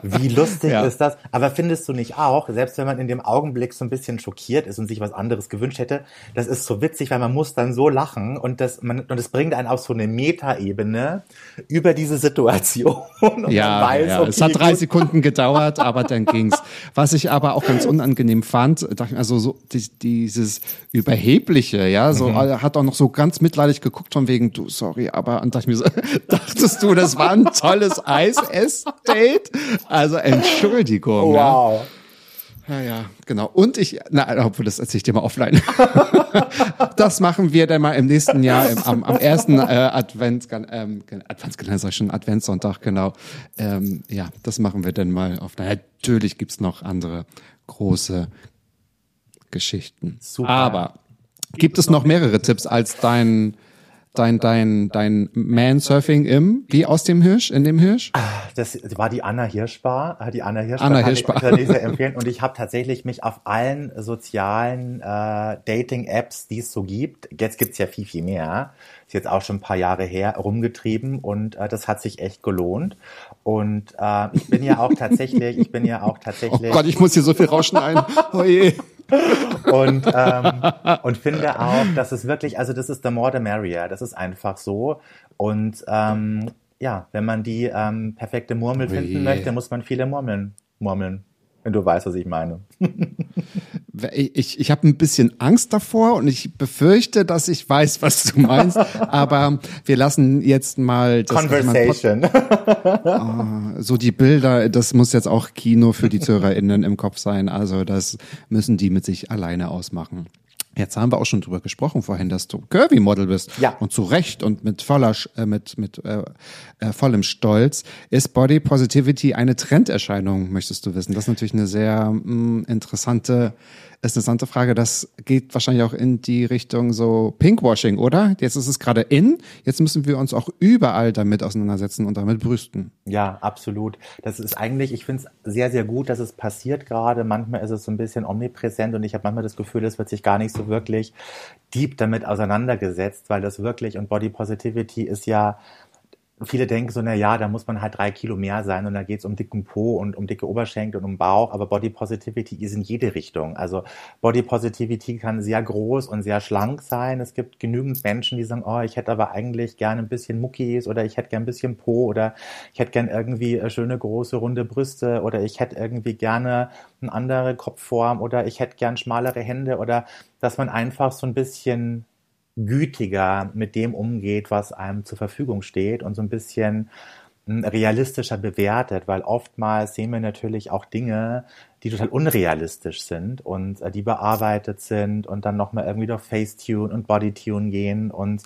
Wie lustig Ja. ist das? Aber findest du nicht auch, selbst wenn man in dem Augenblick so ein bisschen schockiert ist und sich was anderes gewünscht hätte, das ist so witzig, weil man muss dann so lachen und das, man, und es bringt einen auf so eine Metaebene über diese Situation. Und Ja, weiß, ja. okay, es hat drei. Sekunden gedauert, aber dann ging's. Was ich aber auch ganz unangenehm fand, dachte ich, also so die, dieses überhebliche, ja, so Mhm. er hat auch noch so ganz mitleidig geguckt von wegen du sorry, aber und dachte ich mir so, dachtest du, das war ein tolles Eis-Date? Also Entschuldigung, ja. Wow. Ja, ja, genau. Und ich, na, obwohl das erzähle ich dir mal offline. das machen wir dann mal im nächsten Jahr im, am, am ersten äh, Advents, ähm, Adventskalender, sag ich schon, Adventssonntag, genau. Ähm, ja, das machen wir dann mal offline. Natürlich gibt's noch andere große Geschichten. Super. Aber gibt es noch mehrere Tipps als dein dein dein dein Mansurfing im wie aus dem Hirsch in dem Hirsch? Das war die Anna Hirschbar. äh, Die Anna Hirschbar Anna kann Hirschbar. Ich, kann ich sehr empfehlen. Und ich habe tatsächlich mich auf allen sozialen äh, Dating-Apps, die es so gibt, jetzt gibt's ja viel, viel mehr, ist jetzt auch schon ein paar Jahre her, rumgetrieben und äh, das hat sich echt gelohnt. Und äh, ich bin ja auch tatsächlich, ich bin ja auch Oh tatsächlich Gott, ich muss hier so viel rausschneiden. Oh je. Und, ähm, und finde auch, dass es wirklich, also das ist the more the merrier, das ist einfach so. Und ähm, ja, wenn man die ähm, perfekte Murmel Oh je. finden möchte, muss man viele Murmeln murmeln. Wenn du weißt, was ich meine. Ich, ich habe ein bisschen Angst davor und ich befürchte, dass ich weiß, was du meinst. aber wir lassen jetzt mal das, Conversation. so die Bilder, das muss jetzt auch Kino für die ZuhörerInnen im Kopf sein. Also das müssen die mit sich alleine ausmachen. Jetzt haben wir auch schon drüber gesprochen vorhin, dass du Curvy-Model bist. Ja. Und zu Recht und mit voller, äh, mit, mit äh, äh, vollem Stolz. Ist Body Positivity eine Trenderscheinung, möchtest du wissen? Das ist natürlich eine sehr mh, interessante, ist eine interessante Frage. Das geht wahrscheinlich auch in die Richtung so Pinkwashing, oder? Jetzt ist es gerade in. Jetzt müssen wir uns auch überall damit auseinandersetzen und damit brüsten. Ja, absolut. Das ist eigentlich, ich finde es sehr, sehr gut, dass es passiert gerade. Manchmal ist es so ein bisschen omnipräsent und ich habe manchmal das Gefühl, es wird sich gar nicht so wirklich deep damit auseinandergesetzt, weil das wirklich und Body Positivity ist ja viele denken so, na ja, da muss man halt drei Kilo mehr sein und da geht's um dicken Po und um dicke Oberschenkel und um Bauch, aber Body Positivity ist in jede Richtung. Also Body Positivity kann sehr groß und sehr schlank sein. Es gibt genügend Menschen, die sagen, oh, ich hätte aber eigentlich gerne ein bisschen Muckis oder ich hätte gern ein bisschen Po oder ich hätte gern irgendwie äh, schöne große runde Brüste oder ich hätte irgendwie gerne eine andere Kopfform oder ich hätte gern schmalere Hände oder dass man einfach so ein bisschen gütiger mit dem umgeht, was einem zur Verfügung steht und so ein bisschen mm, realistischer bewertet, weil oftmals sehen wir natürlich auch Dinge, die total unrealistisch sind und äh, die bearbeitet sind und dann nochmal irgendwie durch Facetune und Bodytune gehen und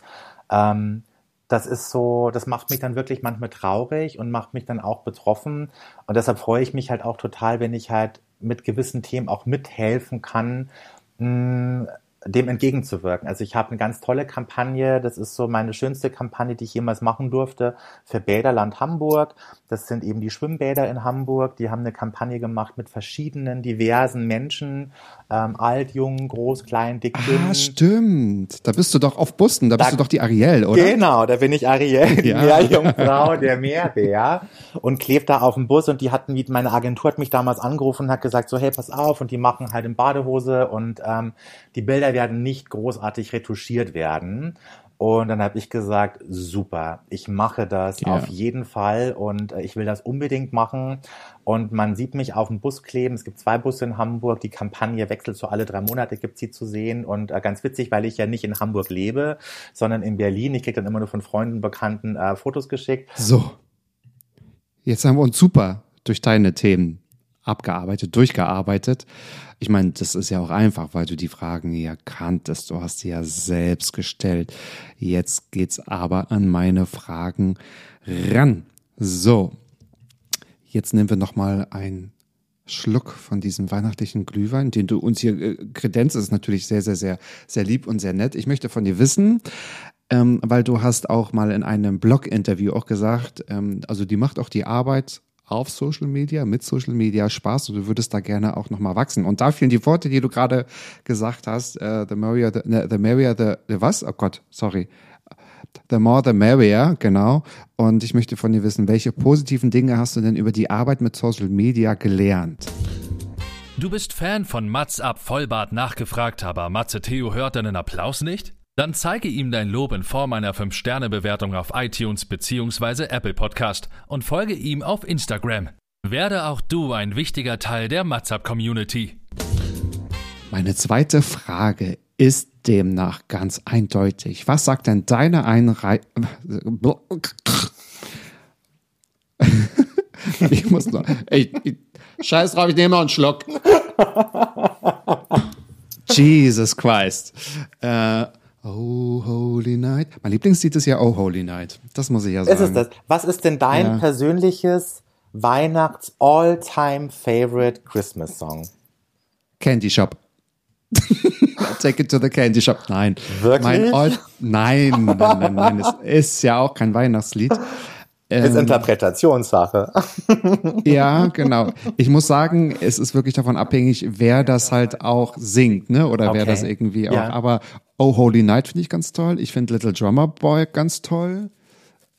ähm, das ist so, das macht mich dann wirklich manchmal traurig und macht mich dann auch betroffen und deshalb freue ich mich halt auch total, wenn ich halt mit gewissen Themen auch mithelfen kann, mh, dem entgegenzuwirken. Also ich habe eine ganz tolle Kampagne, das ist so meine schönste Kampagne, die ich jemals machen durfte für Bäderland Hamburg. Das sind eben die Schwimmbäder in Hamburg. Die haben eine Kampagne gemacht mit verschiedenen diversen Menschen, ähm, alt, jung, groß, klein, dick, dünn. Ah, stimmt. Da bist du doch auf Bussen, da bist Da- du doch die Ariel, oder? Genau, da bin ich Ariel, die Ja. Meerjungfrau, der Meerbär und klebt da auf dem Bus und die hatten, wie meine Agentur hat mich damals angerufen und hat gesagt so, hey, pass auf und die machen halt in Badehose und ähm, die Bilder werden nicht großartig retuschiert werden. Und dann habe ich gesagt, super, ich mache das Ja. auf jeden Fall und äh, ich will das unbedingt machen. Und man sieht mich auf dem Bus kleben. Es gibt zwei Busse in Hamburg. Die Kampagne wechselt so alle drei Monate, gibt sie zu sehen. Und äh, ganz witzig, weil ich ja nicht in Hamburg lebe, sondern in Berlin. Ich kriege dann immer nur von Freunden, Bekannten äh, Fotos geschickt. So. Jetzt haben wir uns super durch deine Themen abgearbeitet, durchgearbeitet. Ich meine, das ist ja auch einfach, weil du die Fragen ja kanntest. Du hast sie ja selbst gestellt. Jetzt geht's aber an meine Fragen ran. So. Jetzt nehmen wir noch mal einen Schluck von diesem weihnachtlichen Glühwein, den du uns hier äh, kredenzt. Das ist natürlich sehr, sehr, sehr, sehr lieb und sehr nett. Ich möchte von dir wissen, ähm, weil du hast auch mal in einem Blog-Interview auch gesagt, ähm, also die macht auch die Arbeit auf Social Media, mit Social Media Spaß und du würdest da gerne auch nochmal wachsen. Und da fielen die Worte, die du gerade gesagt hast, äh, the merrier, the, ne, the merrier, the, the was? Oh Gott, sorry. The more the merrier, genau. Und ich möchte von dir wissen, welche positiven Dinge hast du denn über die Arbeit mit Social Media gelernt? Du bist Fan von Mats ab Vollbart nachgefragt, aber Matze Theo hört deinen Applaus nicht? Dann zeige ihm dein Lob in Form einer 5-Sterne-Bewertung auf iTunes bzw. Apple Podcast und folge ihm auf Instagram. Werde auch du ein wichtiger Teil der Matzab-Community. Meine zweite Frage ist demnach ganz eindeutig. Was sagt denn deine Einrei... Ich muss noch... Ich, ich, scheiß drauf, ich nehme noch einen Schluck. Jesus Christ. Äh, oh, Holy Night. Mein Lieblingslied ist ja Oh, Holy Night. Das muss ich ja sagen. Ist es das? Was ist denn dein Ja. persönliches Weihnachts-All-Time-Favorite Christmas-Song? Candy Shop. Take it to the Candy Shop. Nein. Wirklich? Mein All nein, nein, nein, nein. Es ist ja auch kein Weihnachtslied. Ist Ähm, Interpretationssache. ja, genau. Ich muss sagen, es ist wirklich davon abhängig, wer das halt auch singt, ne? Oder wer Okay. das irgendwie auch. Ja. Aber Oh Holy Night finde ich ganz toll. Ich finde Little Drummer Boy ganz toll.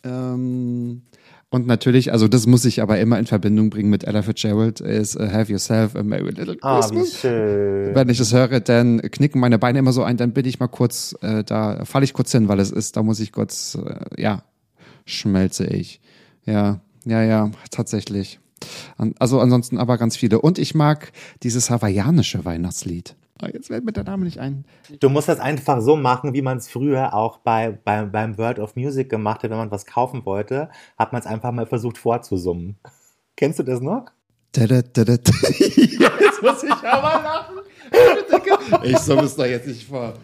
Ähm, und natürlich, also das muss ich aber immer in Verbindung bringen mit Ella Fitzgerald, ist uh, Have Yourself a Merry Little Ah, Christmas. schön. Wenn ich es höre, dann knicken meine Beine immer so ein, dann bin ich mal kurz, äh, da falle ich kurz hin, weil es ist, da muss ich kurz, äh, ja, schmelze ich. Ja, ja, ja, tatsächlich. Also ansonsten aber ganz viele. Und ich mag dieses hawaiianische Weihnachtslied. Ah, jetzt fällt mir der Name nicht ein. Du musst das einfach so machen, wie man es früher auch bei, bei, beim World of Music gemacht hat, wenn man was kaufen wollte, hat man es einfach mal versucht vorzusummen. Kennst du das noch? Da, da, da, da. Jetzt muss ich aber lachen. Ich so es doch jetzt nicht vor.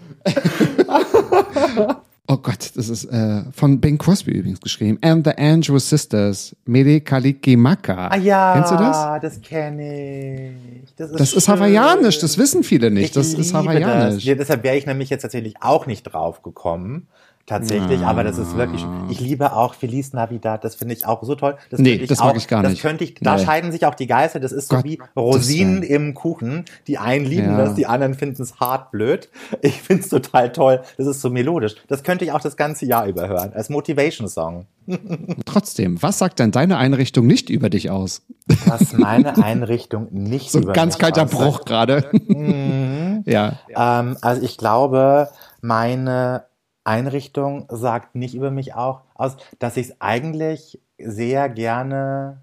Oh Gott, das ist äh, von Bing Crosby übrigens geschrieben. And the Andrews Sisters, Mele Kalikimaka. Ah ja, Kennst du das? das kenne ich. Das ist, Das ist hawaiianisch, das wissen viele nicht. Ich das ist hawaiianisch. Das. Ja, deshalb wäre ich nämlich jetzt tatsächlich auch nicht drauf gekommen. Tatsächlich, aber das ist wirklich, ich liebe auch Feliz Navidad, das finde ich auch so toll. Das Nee, ich das auch, mag ich gar das nicht. könnte ich, da Nee. scheiden sich auch die Geister, das ist so Gott, wie das Rosinen im Kuchen. Die einen lieben Ja. das, die anderen finden es hart blöd. Ich finde es total toll, das ist so melodisch. Das könnte ich auch das ganze Jahr über hören, als Motivation-Song. Trotzdem, was sagt denn deine Einrichtung nicht über dich aus? Was meine Einrichtung nicht So ein über ganz mich kalter. Bruch gerade. ja. Ähm, also ich glaube, meine Einrichtung sagt nicht über mich auch aus, dass ich es eigentlich sehr gerne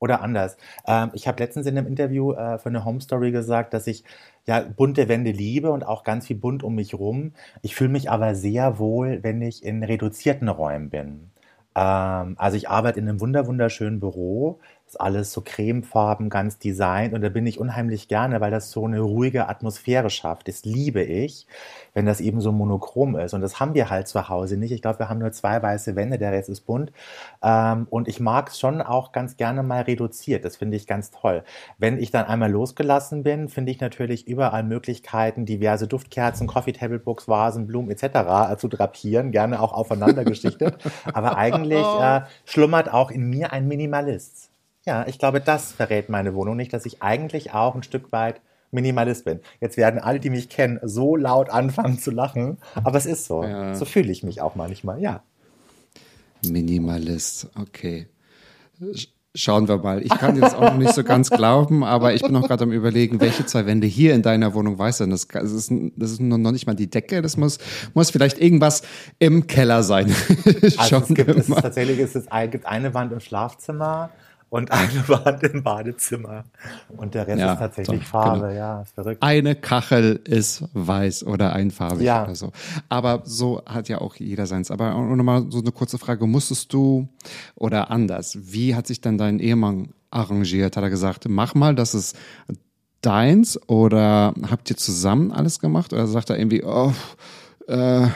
oder anders. Ähm, ich habe letztens in einem Interview äh, für eine Home Story gesagt, dass ich ja bunte Wände liebe und auch ganz viel bunt um mich rum. Ich fühle mich aber sehr wohl, wenn ich in reduzierten Räumen bin. Ähm, also ich arbeite in einem wunder wunderschönen Büro. Alles so cremefarben, ganz designt und da bin ich unheimlich gerne, weil das so eine ruhige Atmosphäre schafft. Das liebe ich, wenn das eben so monochrom ist und das haben wir halt zu Hause nicht. Ich glaube, wir haben nur zwei weiße Wände, der Rest ist bunt ähm, und ich mag es schon auch ganz gerne mal reduziert. Das finde ich ganz toll. Wenn ich dann einmal losgelassen bin, finde ich natürlich überall Möglichkeiten, diverse Duftkerzen, Coffee Table Books, Vasen, Blumen etc. zu drapieren, gerne auch aufeinander geschichtet. Aber eigentlich äh, schlummert auch in mir ein Minimalist. Ja, ich glaube, das verrät meine Wohnung nicht, dass ich eigentlich auch ein Stück weit Minimalist bin. Jetzt werden alle, die mich kennen, so laut anfangen zu lachen, aber es ist so. Ja. So fühle ich mich auch manchmal, ja. Minimalist, okay. Sch- Schauen wir mal. Ich kann jetzt auch noch nicht so ganz glauben, aber ich bin noch gerade am überlegen, welche zwei Wände hier in deiner Wohnung weiß denn. Das, das, ist, das ist noch nicht mal die Decke, das muss, muss vielleicht irgendwas im Keller sein. Also es gibt, es ist tatsächlich es ist, ein- gibt eine Wand im Schlafzimmer und eine Wand im Badezimmer. Und der Rest Ja, ist tatsächlich doch, Farbe, genau. ja, ist verrückt. Eine Kachel ist weiß oder einfarbig Ja. oder so. Aber so hat ja auch jeder seins. Aber nochmal so eine kurze Frage. Musstest du oder anders, wie hat sich dann dein Ehemann arrangiert? Hat er gesagt, mach mal, das ist deins oder habt ihr zusammen alles gemacht? Oder sagt er irgendwie, oh, äh,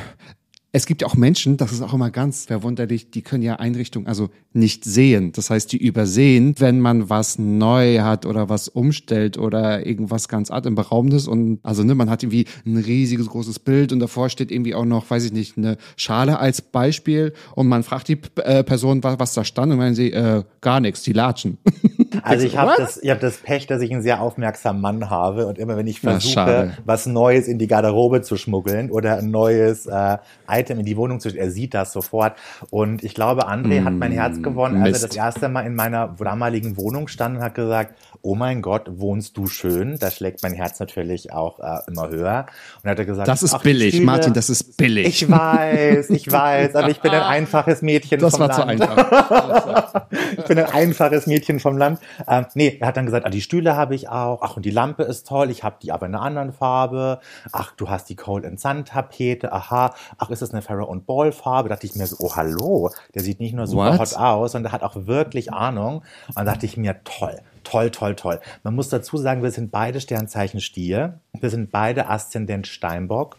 es gibt ja auch Menschen, das ist auch immer ganz verwunderlich, die können ja Einrichtungen also nicht sehen. Das heißt, die übersehen, wenn man was neu hat oder was umstellt oder irgendwas ganz atemberaubendes. Und also ne, man hat irgendwie ein riesiges großes Bild und davor steht irgendwie auch noch, weiß ich nicht, eine Schale als Beispiel und man fragt die äh, Person, was, was da stand und meinen sie, äh, gar nichts, die latschen. Also ich habe das, ich hab das Pech, dass ich einen sehr aufmerksamen Mann habe und immer wenn ich Na, versuche, schade. was Neues in die Garderobe zu schmuggeln oder ein neues äh, Item in die Wohnung zu, er sieht das sofort. Und ich glaube, André hat mein Herz gewonnen, als er Mist. das erste Mal in meiner damaligen Wohnung stand und hat gesagt, oh mein Gott, wohnst du schön? Da schlägt mein Herz natürlich auch äh, immer höher. Und hat er gesagt, Das ist ach, billig, Stühle- Martin, das ist billig. Ich weiß, ich weiß, aber ich bin ein einfaches Mädchen das vom war Land. zu einfach. Ich bin ein einfaches Mädchen vom Land. Ähm, nee, er hat dann gesagt, ah, die Stühle habe ich auch. Ach, und die Lampe ist toll. Ich habe die aber in einer anderen Farbe. Ach, du hast die Cold and Sun Tapete. Aha. Ach, ist das eine Farrow und Ball Farbe? Da dachte ich mir so, oh, hallo. Der sieht nicht nur super What? hot aus, sondern der hat auch wirklich Ahnung. Und dann dachte ich mir, toll. Toll, toll, toll. Man muss dazu sagen, wir sind beide Sternzeichen Stier. Wir sind beide Aszendent Steinbock.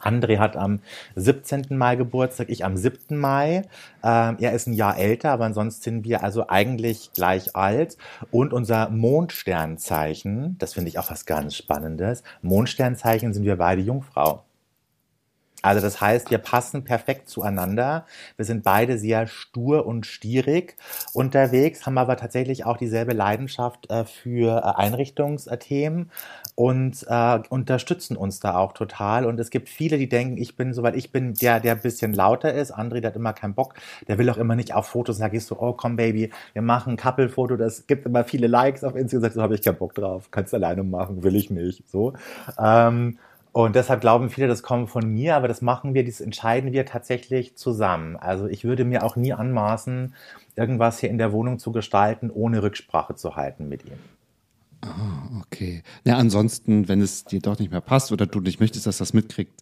André hat am 17. Mai Geburtstag, ich am 7. Mai. Ähm, er ist ein Jahr älter, aber ansonsten sind wir also eigentlich gleich alt. Und unser Mondsternzeichen, das finde ich auch was ganz Spannendes. Mondsternzeichen sind wir beide Jungfrau. Also das heißt, wir passen perfekt zueinander. Wir sind beide sehr stur und stierig unterwegs, haben aber tatsächlich auch dieselbe Leidenschaft äh, für äh, Einrichtungsthemen und äh, unterstützen uns da auch total. Und es gibt viele, die denken, ich bin, soweit ich bin, der, der ein bisschen lauter ist. André, der hat immer keinen Bock. Der will auch immer nicht auf Fotos. Sag ich so, oh komm Baby, wir machen ein Couple-Foto. Das gibt immer viele Likes auf Instagram. So habe ich keinen Bock drauf. Kannst alleine machen, will ich nicht. So. Ähm, und deshalb glauben viele, das kommt von mir, aber das machen wir, das entscheiden wir tatsächlich zusammen. Also ich würde mir auch nie anmaßen, irgendwas hier in der Wohnung zu gestalten, ohne Rücksprache zu halten mit ihm. Okay. Na, ansonsten, wenn es dir doch nicht mehr passt oder du nicht möchtest, dass das mitkriegt,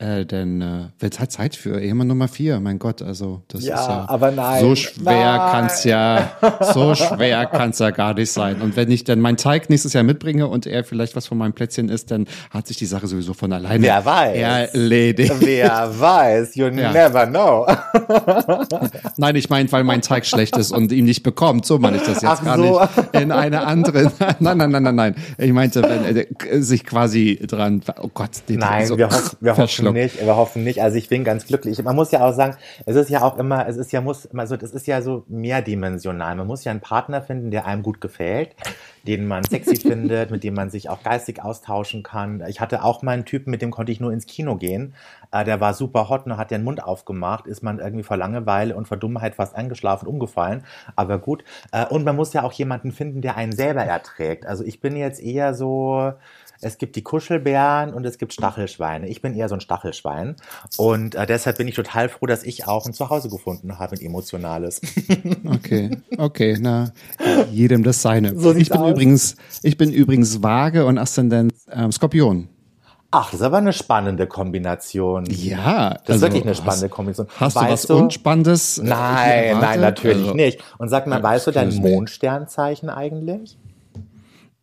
äh, dann äh, wird halt Zeit für Ehemann Nummer vier. Mein Gott, also das Ja, ist ja aber nein, so schwer nein. kann's ja, so schwer kann's ja gar nicht sein. Und wenn ich dann meinen Teig nächstes Jahr mitbringe und er vielleicht was von meinem Plätzchen isst, dann hat sich die Sache sowieso von alleine Wer weiß. erledigt. Wer weiß, you Ja. never know. Nein, ich meine, weil mein Teig schlecht ist und ihm nicht bekommt. So meine ich das jetzt Ach gar so. nicht. In eine andere. Nein, nein, nein, nein, nein. Ich meinte, wenn er sich quasi dran. Oh Gott, den Nein, so wir, wir verschluckt. nicht, wir hoffen nicht. Also ich bin ganz glücklich. Man muss ja auch sagen, es ist ja auch immer, es ist ja muss, also das ist ja so mehrdimensional. Man muss ja einen Partner finden, der einem gut gefällt, den man sexy findet, mit dem man sich auch geistig austauschen kann. Ich hatte auch mal einen Typen, mit dem konnte ich nur ins Kino gehen. Äh, der war super hot und hat den Mund aufgemacht, ist man irgendwie vor Langeweile und vor Dummheit fast eingeschlafen, umgefallen. Aber gut. Äh, und man muss ja auch jemanden finden, der einen selber erträgt. Also ich bin jetzt eher so, es gibt die Kuschelbären und es gibt Stachelschweine. Ich bin eher so ein Stachelschwein. Und äh, deshalb bin ich total froh, dass ich auch ein Zuhause gefunden habe, ein emotionales. Okay, okay, na, jedem das seine. So ich bin aus. übrigens, ich bin übrigens Waage und Aszendent ähm, Skorpion. Ach, das ist aber eine spannende Kombination. Ja, Das ist wirklich eine spannende Kombination. Hast du was Weißt du- Unspannendes? äh, Nein, nein, natürlich Also, nicht. Und sag mal, weißt du dein. Mondsternzeichen eigentlich?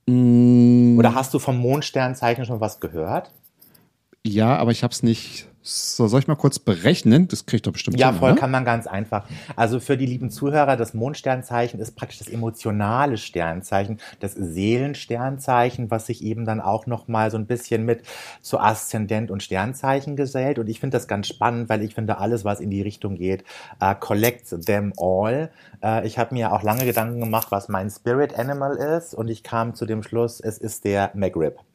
Mm, Oder hast du vom Mondsternzeichen schon was gehört? Ja, aber ich habe es nicht. So, soll ich mal kurz berechnen? Das kriegt doch bestimmt Ja, hin, voll oder? kann man ganz einfach. Also für die lieben Zuhörer, das Mondsternzeichen ist praktisch das emotionale Sternzeichen, das Seelensternzeichen, was sich eben dann auch noch mal so ein bisschen mit zu Aszendent und Sternzeichen gesellt. Und ich finde das ganz spannend, weil ich finde, alles, was in die Richtung geht, äh, collect them all. Äh, ich habe mir auch lange Gedanken gemacht, was mein Spirit Animal ist. Und ich kam zu dem Schluss, es ist der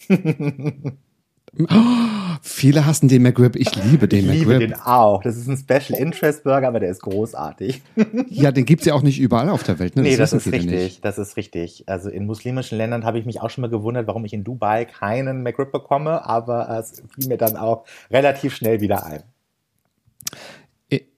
Viele hassen den McRib. Ich liebe den Ich liebe McRib. den auch. Das ist ein Special Interest Burger, aber der ist großartig. Ja, den gibt's ja auch nicht überall auf der Welt. Ne? Nee, das wissen ist richtig, Nicht. das ist richtig. Also in muslimischen Ländern habe ich mich auch schon mal gewundert, warum ich in Dubai keinen McRib bekomme, aber es fiel mir dann auch relativ schnell wieder ein.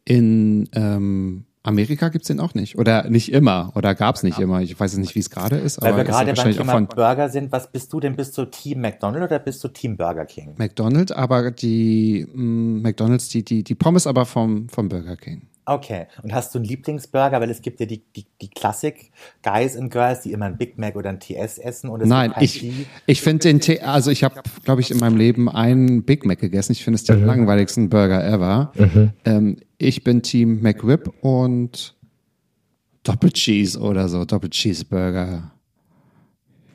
In ähm, Amerika gibt's den auch nicht. Oder nicht immer. Oder gab's nicht immer. Ich weiß jetzt nicht, wie es gerade ist. Weil aber wir gerade beim Thema von Burger sind, was bist du denn? Bist du Team McDonald's oder bist du Team Burger King? McDonald's, aber die mh, McDonald's, die, die, die Pommes aber vom, vom Burger King. Okay. Und hast du einen Lieblingsburger? Weil es gibt ja die, die, die Classic Guys and Girls, die immer einen Big Mac oder einen TS essen. Und es Nein, gibt ich, ich finde den Tee, also ich habe, glaube ich, in meinem Leben einen Big Mac gegessen. Ich finde es den langweiligsten Burger ever. Ähm, ich bin Team McRib und Doppel Cheese oder so, Doppel Cheeseburger.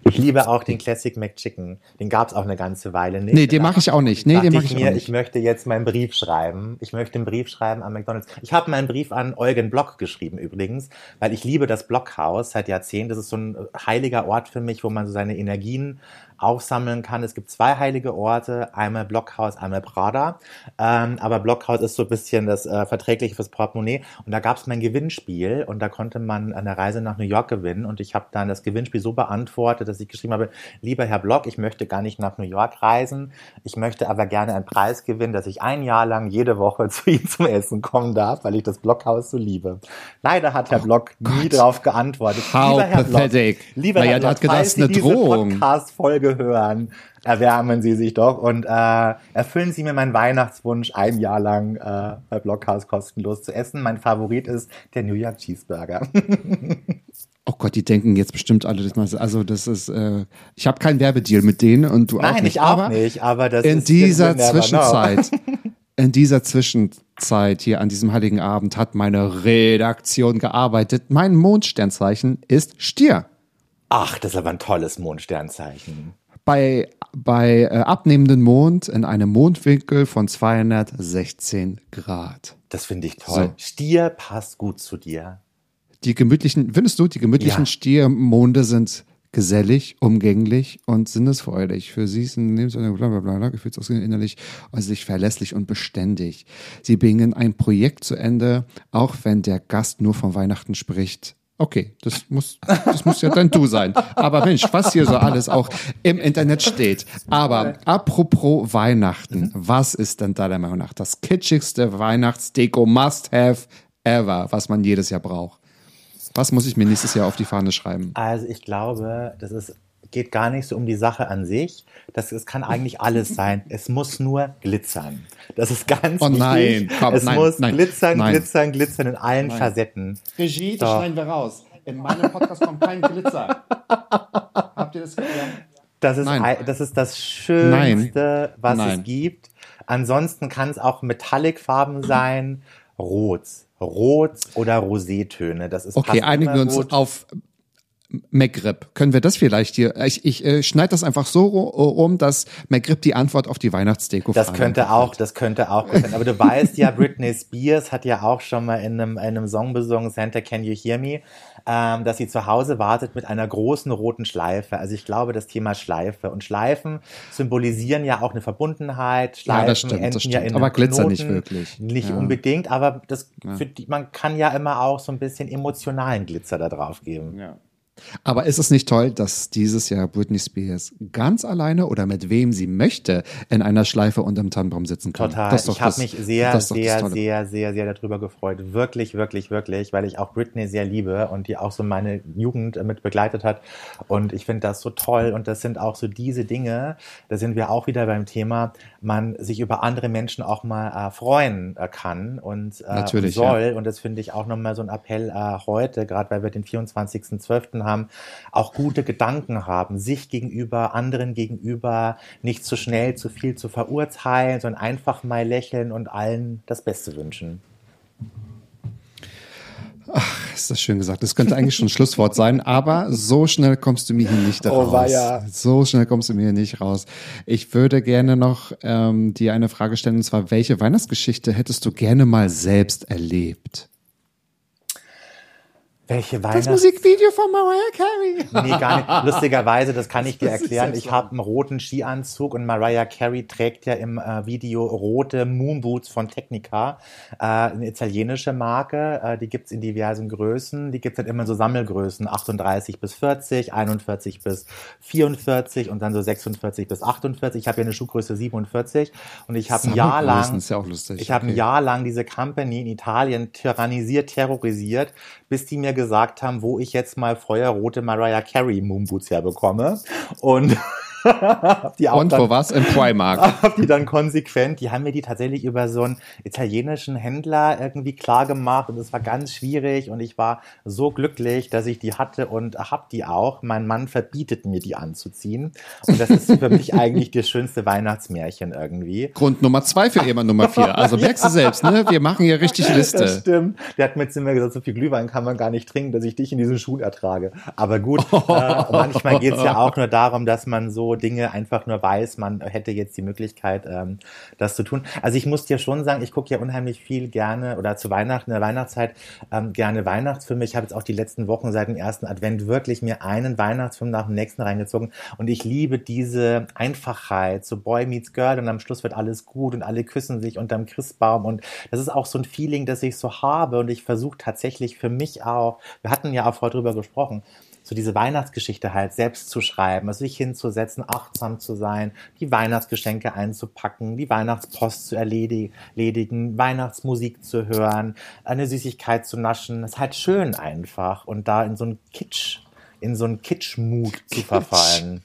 Ich liebe auch den Classic McChicken. Den gab es auch eine ganze Weile nicht. Nee, den mache ich auch nicht. Nee, den mache ich ich mir, auch ich nicht. möchte jetzt meinen Brief schreiben. Ich möchte einen Brief schreiben an McDonalds. Ich habe meinen Brief an Eugen Block geschrieben übrigens, weil ich liebe das Blockhaus seit Jahrzehnten. Das ist so ein heiliger Ort für mich, wo man so seine Energien aufsammeln kann. Es gibt zwei heilige Orte, einmal Blockhaus, einmal Prada. Ähm, aber Blockhaus ist so ein bisschen das äh, Verträgliche fürs Portemonnaie. Und da gab es mein Gewinnspiel und da konnte man eine Reise nach New York gewinnen. Und ich habe dann das Gewinnspiel so beantwortet, dass ich geschrieben habe, lieber Herr Block, ich möchte gar nicht nach New York reisen. Ich möchte aber gerne einen Preis gewinnen, dass ich ein Jahr lang jede Woche zu Ihnen zum Essen kommen darf, weil ich das Blockhaus so liebe. Leider hat Herr Block nie darauf geantwortet. How lieber Herr pathetic. Block, lieber Naja, Herr Block, hat gedacht, falls Sie eine diese Drohung. Podcast-Folge hören, erwärmen Sie sich doch und äh, erfüllen Sie mir meinen Weihnachtswunsch, ein Jahr lang äh, bei Blockhaus kostenlos zu essen. Mein Favorit ist der New York Cheeseburger. Oh Gott, die denken jetzt bestimmt alle, das mal- also das ist, äh, ich habe keinen Werbedeal mit denen und du auch Nein, nicht. ich auch aber nicht, aber das in ist dieser. Zwischenzeit, in dieser Zwischenzeit hier an diesem heiligen Abend hat meine Redaktion gearbeitet. Mein Mondsternzeichen ist Stier. Ach, das ist aber ein tolles Mondsternzeichen. Bei, bei äh, abnehmendem Mond in einem Mondwinkel von 216 Grad. Das finde ich toll. So. Stier passt gut zu dir. Die gemütlichen, findest du, die gemütlichen Ja. Stiermonde sind gesellig, umgänglich und sinnesfreudig. Für sie sind Lebensweise, bla bla bla, bla gefühlsausgeglichen, innerlich, äußerlich verlässlich und beständig. Sie bringen ein Projekt zu Ende, auch wenn der Gast nur von Weihnachten spricht. Okay, das muss, das muss ja dann du sein. Aber Mensch, was hier so alles auch im Internet steht. Aber apropos Weihnachten, was ist denn deiner Meinung nach das kitschigste Weihnachtsdeko Must-Have ever, was man jedes Jahr braucht? Was muss ich mir nächstes Jahr auf die Fahne schreiben? Also ich glaube, das ist, geht gar nicht so um die Sache an sich. Das, es kann eigentlich alles sein. Es muss nur glitzern. Das ist ganz Oh wichtig. nein, komm, es nein, muss nein, glitzern, nein. glitzern, glitzern in allen Facetten. Regie, das Doch. schneiden wir raus. In meinem Podcast kommt kein Glitzer. Habt ihr das Das ist, das ist das Schönste, was Nein. es gibt. Ansonsten kann es auch Metallicfarben sein, Rot, Rot oder Rosétöne. Das ist Okay, einigen wir uns auf McRib. Können wir das vielleicht hier? Ich, ich äh, schneide das einfach so ru- um, dass McRib die Antwort auf die Weihnachtsdeko Das könnte auch, das könnte auch gut sein. Aber du weißt ja, Britney Spears hat ja auch schon mal in einem, in einem Song besungen, Santa Can You Hear Me, ähm, dass sie zu Hause wartet mit einer großen roten Schleife. Also ich glaube, das Thema Schleife und Schleifen symbolisieren ja auch eine Verbundenheit. Schleifen Ja, das stimmt, das enden ja stimmt. in Aber Glitzer Knoten. nicht wirklich. Nicht Ja. unbedingt, aber das, für die, man kann ja immer auch so ein bisschen emotionalen Glitzer da drauf geben. Ja. Aber ist es nicht toll, dass dieses Jahr Britney Spears ganz alleine oder mit wem sie möchte in einer Schleife unterm Tannenbaum sitzen kann? Total. Ich habe mich sehr, sehr, sehr, sehr, sehr darüber gefreut. Wirklich, wirklich, wirklich, weil ich auch Britney sehr liebe und die auch so meine Jugend mit begleitet hat. Und ich finde das so toll. Und das sind auch so diese Dinge, da sind wir auch wieder beim Thema, man sich über andere Menschen auch mal äh, freuen äh, kann und äh, soll. Und das finde ich auch nochmal so ein Appell äh, heute, gerade weil wir den 24.12. haben, auch gute Gedanken haben, sich gegenüber, anderen gegenüber, nicht zu schnell, zu viel zu verurteilen, sondern einfach mal lächeln und allen das Beste wünschen. Ist das schön gesagt. Das könnte eigentlich schon ein Schlusswort sein, aber so schnell kommst du mir hier nicht raus. Oh, weia. So schnell kommst du mir hier nicht raus. Ich würde gerne noch ähm, dir eine Frage stellen, und zwar, welche Weihnachtsgeschichte hättest du gerne mal selbst erlebt? Welche Das Weihnachts... Musikvideo von Mariah Carey. Nee, gar nicht. Lustigerweise, das kann ich dir Das erklären. Ich habe einen roten Skianzug und Mariah Carey trägt ja im äh, Video rote Moonboots von Technica, äh, eine italienische Marke. Äh, die gibt's in diversen Größen. Die gibt's halt immer so Sammelgrößen, 38 bis 40, 41 bis 44 und dann so 46 bis 48. Ich habe ja eine Schuhgröße 47 und ich habe ein Jahr lang ist ja auch lustig. ich habe ein Okay. Jahr lang diese Company in Italien tyrannisiert, terrorisiert, bis die mir gesagt haben, wo ich jetzt mal feuerrote Mariah Carey Moonboots herbekomme. Und hab die auch Und dann, wo was? In Primark. hab die dann konsequent, die haben mir die tatsächlich über so einen italienischen Händler irgendwie klar gemacht und es war ganz schwierig und ich war so glücklich, dass ich die hatte und hab die auch. Mein Mann verbietet mir die anzuziehen und das ist für mich eigentlich das schönste Weihnachtsmärchen irgendwie. Grund Nummer zwei für Ehemann Nummer vier. Also merkst du selbst, ne? Wir machen hier richtig Das Liste. stimmt. Der hat mir zu mir gesagt, so viel Glühwein kann man gar nicht trinken, dass ich dich in diesen Schuhen ertrage. Aber gut, äh, manchmal geht es ja auch nur darum, dass man so Dinge einfach nur weiß, man hätte jetzt die Möglichkeit, ähm, das zu tun. Also ich muss dir schon sagen, ich gucke ja unheimlich viel gerne oder zu Weihnachten, in der Weihnachtszeit ähm, gerne Weihnachtsfilme. Ich habe jetzt auch die letzten Wochen seit dem ersten Advent wirklich mir einen Weihnachtsfilm nach dem nächsten reingezogen und ich liebe diese Einfachheit, so Boy meets Girl und am Schluss wird alles gut und alle küssen sich unterm Christbaum und das ist auch so ein Feeling, das ich so habe und ich versuche tatsächlich für mich auch, wir hatten ja auch vorher drüber gesprochen, so diese Weihnachtsgeschichte halt selbst zu schreiben, also sich hinzusetzen, achtsam zu sein, die Weihnachtsgeschenke einzupacken, die Weihnachtspost zu erledi- erledigen, Weihnachtsmusik zu hören, eine Süßigkeit zu naschen. Das ist halt schön einfach und da in so einen Kitsch, in so einen Kitsch-Mut zu verfallen.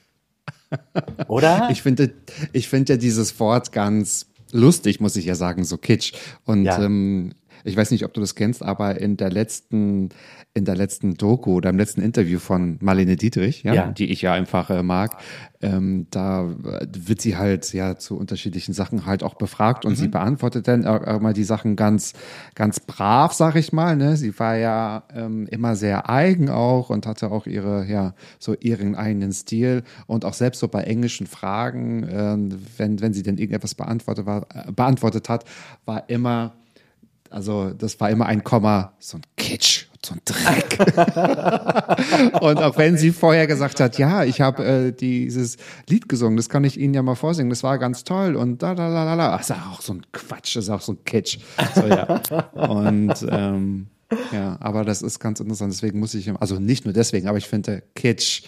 Oder? Ich finde, ich finde ja dieses Wort ganz lustig, muss ich ja sagen, so kitsch. Und Ja. ähm, ich weiß nicht, ob du das kennst, aber in der letzten, in der letzten Doku oder im letzten Interview von Marlene Dietrich, ja, Ja. die ich ja einfach äh, mag, ähm, da äh, wird sie halt ja zu unterschiedlichen Sachen halt auch befragt und sie beantwortet dann auch auch mal die Sachen ganz, ganz brav, sag ich mal. Ne? Sie war ja ähm, immer sehr eigen auch und hatte auch ihre, ja, so ihren eigenen Stil und auch selbst so bei englischen Fragen, ähm, wenn, wenn sie denn irgendetwas beantwortet, war, äh, beantwortet hat, war immer also das war immer ein Komma, so ein Kitsch, so ein Dreck. und auch wenn sie vorher gesagt hat, ja, ich habe äh, dieses Lied gesungen, das kann ich Ihnen ja mal vorsingen, das war ganz toll und da, da, da, da, da. Das ist auch so ein Quatsch, das ist auch so ein Kitsch. So, ja. Und ähm, ja, aber das ist ganz interessant, deswegen muss ich, also nicht nur deswegen, aber ich finde Kitsch,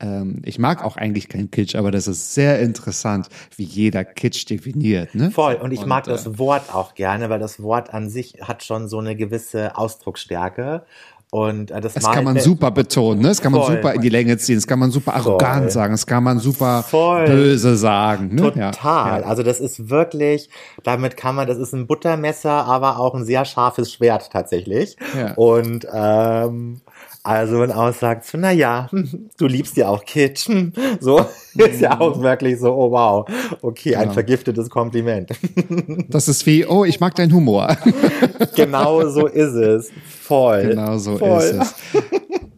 ähm, ich mag auch eigentlich keinen Kitsch, aber das ist sehr interessant, wie jeder Kitsch definiert. Ne? Voll. Und ich mag äh, das Wort auch gerne, weil das Wort an sich hat schon so eine gewisse Ausdrucksstärke. Und äh, das, Das kann man super betonen, ne? Das kann man Voll. super in die Länge ziehen, das kann man super arrogant Voll. sagen, das kann man super Voll. böse sagen. Ne? Total. Ja. Also das ist wirklich, damit kann man, das ist ein Buttermesser, aber auch ein sehr scharfes Schwert tatsächlich. Ja. Und ähm, also man auch sagt, so, na ja, du liebst ja auch Kitsch. hm, So ist ja auch wirklich so, oh wow, okay, ein Genau. vergiftetes Kompliment. Das ist wie, oh, ich mag deinen Humor. genau so ist es. Voll. genau so Voll. ist es.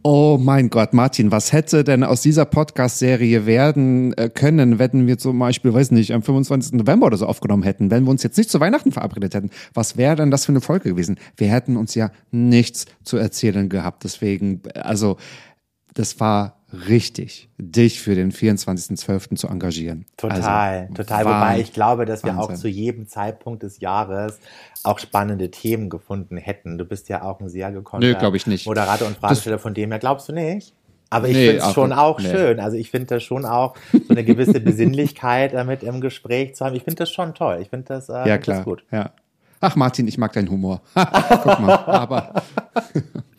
Oh mein Gott, Martin, was hätte denn aus dieser Podcast-Serie werden äh, können, wenn wir zum Beispiel, weiß nicht, am 25. November oder so aufgenommen hätten, wenn wir uns jetzt nicht zu Weihnachten verabredet hätten? Was wäre denn das für eine Folge gewesen? Wir hätten uns ja nichts zu erzählen gehabt. Deswegen, also, das war richtig, dich für den 24.12. zu engagieren. Total, Also, total. Wobei ich glaube, dass wir auch Wahnsinn. zu jedem Zeitpunkt des Jahres auch spannende Themen gefunden hätten. Du bist ja auch ein sehr gekonnter Nö, glaub ich nicht. Moderator und Fragesteller von dem her. Glaubst du nicht? Aber ich Nee, finde es schon auch nee. schön. Also ich finde das schon auch, so eine gewisse Besinnlichkeit damit im Gespräch zu haben. Ich finde das schon toll. Ich finde das, äh, Ja, klar. das gut. Ja. Ach, Martin, ich mag deinen Humor. Guck mal, aber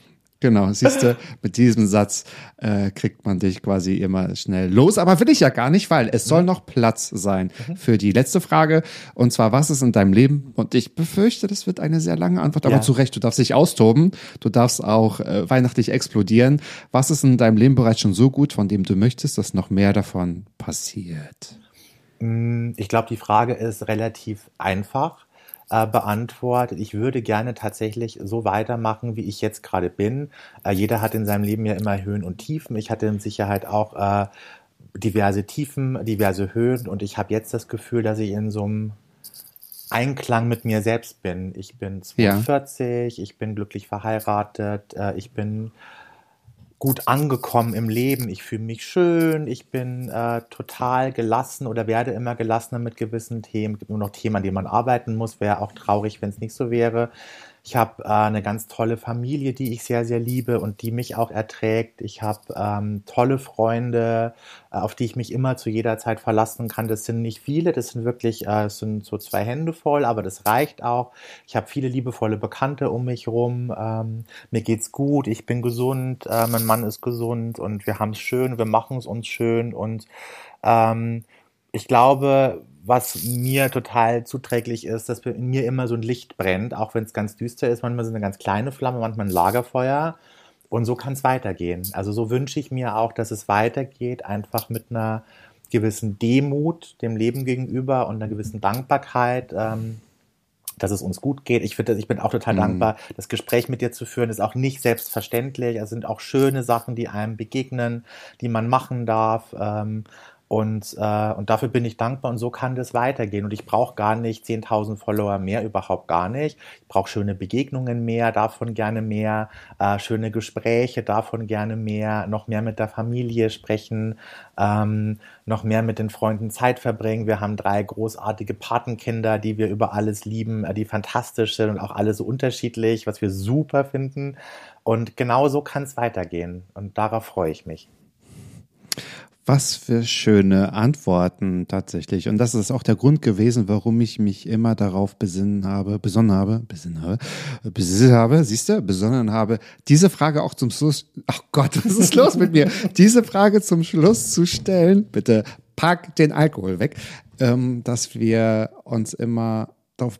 genau, siehst du, mit diesem Satz äh, kriegt man dich quasi immer schnell los. Aber will ich ja gar nicht, weil es soll noch Platz sein für die letzte Frage. Und zwar, was ist in deinem Leben? Und ich befürchte, das wird eine sehr lange Antwort, aber Ja. zu Recht, du darfst dich austoben. Du darfst auch äh, weihnachtlich explodieren. Was ist in deinem Leben bereits schon so gut, von dem du möchtest, dass noch mehr davon passiert? Ich glaube, die Frage ist relativ einfach äh, beantwortet. Ich würde gerne tatsächlich so weitermachen, wie ich jetzt gerade bin. Äh, jeder hat in seinem Leben ja immer Höhen und Tiefen. Ich hatte mit Sicherheit auch äh, diverse Tiefen, diverse Höhen und ich habe jetzt das Gefühl, dass ich in so einem Einklang mit mir selbst bin. Ich bin Ja. 42, ich bin glücklich verheiratet, äh, ich bin gut angekommen im Leben, ich fühle mich schön, ich bin äh, total gelassen oder werde immer gelassener mit gewissen Themen. Es gibt nur noch Themen, an denen man arbeiten muss, wäre auch traurig, wenn es nicht so wäre. Ich habe äh, eine ganz tolle Familie, die ich sehr, sehr liebe und die mich auch erträgt. Ich habe ähm, tolle Freunde, äh, auf die ich mich immer zu jeder Zeit verlassen kann. Das sind nicht viele, das sind wirklich, äh, es sind so zwei Hände voll, aber das reicht auch. Ich habe viele liebevolle Bekannte um mich rum. Ähm, mir geht's gut, ich bin gesund, äh, mein Mann ist gesund und wir haben es schön, wir machen es uns schön und ähm, ich glaube, was mir total zuträglich ist, dass in mir immer so ein Licht brennt, auch wenn es ganz düster ist. Manchmal es eine ganz kleine Flamme, manchmal ein Lagerfeuer. Und so kann es weitergehen. Also so wünsche ich mir auch, dass es weitergeht, einfach mit einer gewissen Demut dem Leben gegenüber und einer gewissen Dankbarkeit, ähm, dass es uns gut geht. Ich finde, ich bin auch total dankbar, das Gespräch mit dir zu führen, ist auch nicht selbstverständlich. Es sind auch schöne Sachen, die einem begegnen, die man machen darf. Ähm, und, äh, und dafür bin ich dankbar und so kann das weitergehen. Und ich brauche gar nicht 10.000 Follower mehr, überhaupt gar nicht. Ich brauche schöne Begegnungen mehr, davon gerne mehr, äh, schöne Gespräche, davon gerne mehr, noch mehr mit der Familie sprechen, ähm, noch mehr mit den Freunden Zeit verbringen. Wir haben drei großartige Patenkinder, die wir über alles lieben, äh, die fantastisch sind und auch alle so unterschiedlich, was wir super finden. Und genau so kann es weitergehen. Und darauf freue ich mich. Was für schöne Antworten tatsächlich. Und das ist auch der Grund gewesen, warum ich mich immer darauf besinnen habe, besonnen habe, besinnen habe, besinnen habe, siehst du, besonnen habe, diese Frage auch zum Schluss, ach Gott, was ist los mit mir? Diese Frage zum Schluss zu stellen, bitte pack den Alkohol weg, ähm, dass wir uns immer darauf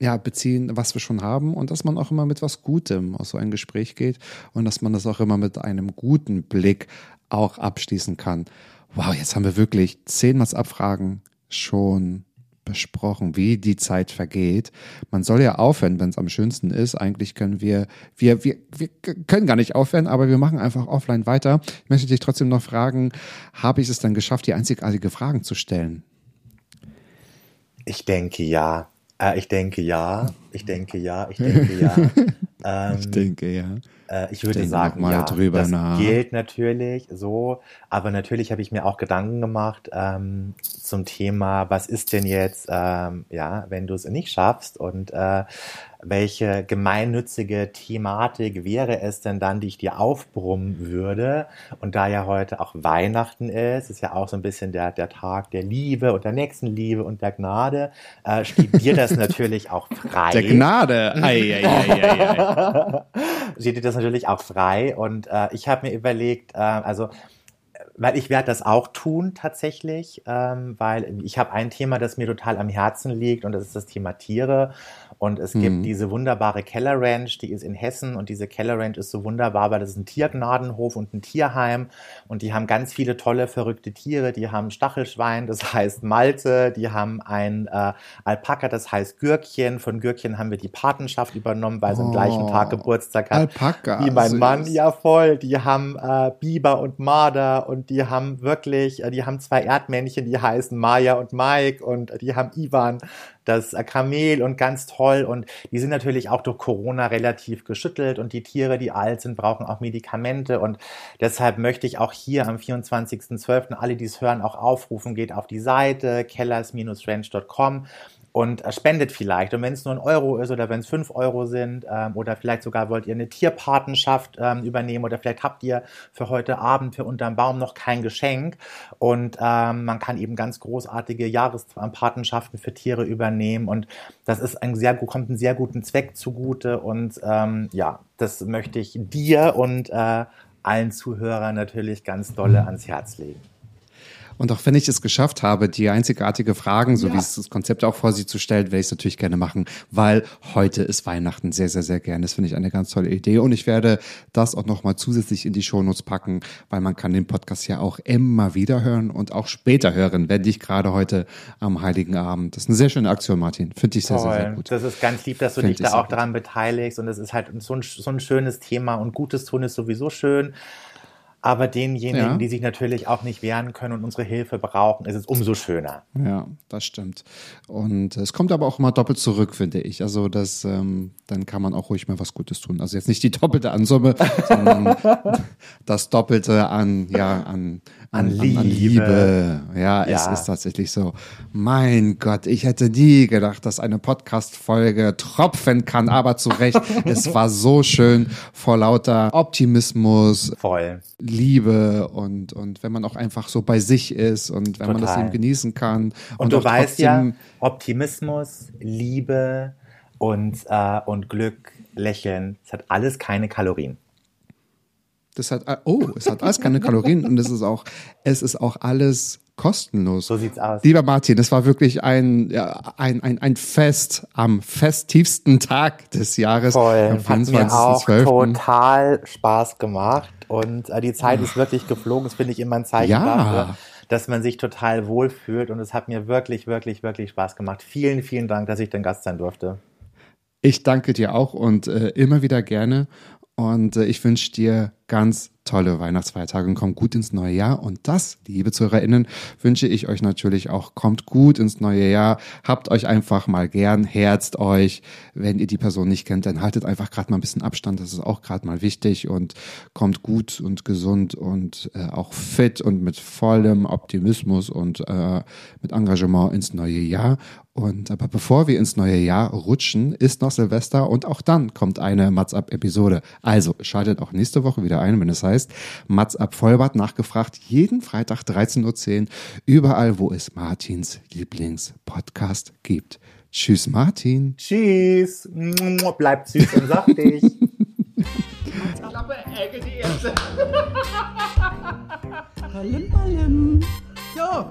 ja, beziehen, was wir schon haben und dass man auch immer mit was Gutem aus so ein Gespräch geht und dass man das auch immer mit einem guten Blick auch abschließen kann. Wow, jetzt haben wir wirklich zehnmal Abfragen schon besprochen, wie die Zeit vergeht. Man soll ja aufhören, wenn es am schönsten ist. Eigentlich können wir, wir, wir, wir können gar nicht aufhören, aber wir machen einfach offline weiter. Ich möchte dich trotzdem noch fragen, habe ich es dann geschafft, die einzigartige Fragen zu stellen? Ich denke ja. Äh, ich denke ja. Ich denke ja. Ich denke ja. Ähm, Ich denke, ja. Äh, ich würde Denk sagen, mal ja, drüber das nach. gilt natürlich so, aber natürlich habe ich mir auch Gedanken gemacht ähm, zum Thema, was ist denn jetzt, ähm, ja, wenn du es nicht schaffst und äh, welche gemeinnützige Thematik wäre es denn dann, die ich dir aufbrummen würde? Und da ja heute auch Weihnachten ist, ist ja auch so ein bisschen der, der Tag der Liebe und der Nächstenliebe und der Gnade, äh, steht dir das natürlich auch frei. Der Gnade. Ei, ei, ei, ei, ei. steht dir das natürlich auch frei. Und äh, ich habe mir überlegt, äh, also weil ich werde das auch tun tatsächlich, ähm, weil ich habe ein Thema, das mir total am Herzen liegt und das ist das Thema Tiere. Und es gibt diese wunderbare Keller Ranch, die ist in Hessen und diese Keller Ranch ist so wunderbar, weil das ist ein Tiergnadenhof und ein Tierheim und die haben ganz viele tolle, verrückte Tiere. Die haben Stachelschwein, das heißt Malte, die haben ein äh, Alpaka, das heißt Gürkchen. Von Gürkchen haben wir die Patenschaft übernommen, weil sie am gleichen Tag Geburtstag hat. Alpaka, Wie mein süß. Mann, ja voll. Die haben äh, Biber und Marder und die haben wirklich, äh, die haben zwei Erdmännchen, die heißen Maya und Mike und die haben Ivan, das Kamel und ganz toll. Und die sind natürlich auch durch Corona relativ geschüttelt und die Tiere, die alt sind, brauchen auch Medikamente. Und deshalb möchte ich auch hier am 24.12. alle, die es hören, auch aufrufen, geht auf die Seite kellers-ranch.com und äh, spendet vielleicht. Und wenn es nur ein Euro ist oder wenn es fünf Euro sind ähm, oder vielleicht sogar wollt ihr eine Tierpatenschaft ähm, übernehmen oder vielleicht habt ihr für heute Abend für unterm Baum noch kein Geschenk und ähm, man kann eben ganz großartige Jahrespatenschaften für Tiere übernehmen und das ist ein sehr kommt einen sehr guten Zweck zugute und ähm, ja, das möchte ich dir und äh, allen Zuhörern natürlich ganz dolle ans Herz legen. Und auch wenn ich es geschafft habe, die einzigartige Fragen, so ja. wie es das Konzept auch vor Sie zu stellen, werde ich es natürlich gerne machen, weil heute ist Weihnachten sehr, sehr, sehr gerne. Das finde ich eine ganz tolle Idee. Und ich werde das auch nochmal zusätzlich in die Shownotes packen, weil man kann den Podcast ja auch immer wieder hören und auch später hören, wenn nicht gerade heute am Heiligen Abend. Das ist eine sehr schöne Aktion, Martin. Finde ich sehr, sehr, sehr gut. Das ist ganz lieb, dass du Find dich da auch daran beteiligst. Und es ist halt so ein, so ein schönes Thema und Gutes tun ist sowieso schön. Aber denjenigen, ja. die sich natürlich auch nicht wehren können und unsere Hilfe brauchen, ist es umso schöner. Ja, das stimmt. Und es kommt aber auch immer doppelt zurück, finde ich. Also das, ähm, dann kann man auch ruhig mal was Gutes tun. Also jetzt nicht die doppelte Ansumme, sondern das Doppelte an, ja, an, an, Liebe. an Liebe. Ja, ja, es ist tatsächlich so. Mein Gott, ich hätte nie gedacht, dass eine Podcast-Folge tropfen kann, aber zu Recht. es war so schön vor lauter Optimismus. Voll. Liebe und, und wenn man auch einfach so bei sich ist und wenn Total. man das eben genießen kann. Und, und du weißt ja, Optimismus, Liebe und, äh, und Glück, Lächeln, es hat alles keine Kalorien. Das hat, oh, es hat alles keine Kalorien und es ist auch, es ist auch alles kostenlos. So sieht's aus. Lieber Martin, es war wirklich ein, ja, ein, ein, ein Fest am festivsten Tag des Jahres. Voll. Am Hat mir auch 12. total Spaß gemacht und äh, die Zeit ist wirklich geflogen. Das finde ich immer ein Zeichen ja. dafür, dass man sich total wohlfühlt und es hat mir wirklich, wirklich, wirklich Spaß gemacht. Vielen, vielen Dank, dass ich dein Gast sein durfte. Ich danke dir auch und äh, immer wieder gerne. Und äh, ich wünsche dir ganz tolle Weihnachtsfeiertage und kommt gut ins neue Jahr. Und das, liebe ZuhörerInnen, wünsche ich euch natürlich auch. Kommt gut ins neue Jahr. Habt euch einfach mal gern, herzt euch. Wenn ihr die Person nicht kennt, dann haltet einfach gerade mal ein bisschen Abstand. Das ist auch gerade mal wichtig und kommt gut und gesund und äh, auch fit und mit vollem Optimismus und äh, mit Engagement ins neue Jahr. Und aber bevor wir ins neue Jahr rutschen, ist noch Silvester und auch dann kommt eine Mats Up Episode. Also schaltet auch nächste Woche wieder ein, wenn es heißt Mats Up Vollbart nachgefragt, jeden Freitag 13.10 Uhr, überall, wo es Martins Lieblingspodcast gibt. Tschüss, Martin. Tschüss. Bleibt süß und saftig. Klappe, Ecke, die erste. Hallim, hallim. Ja.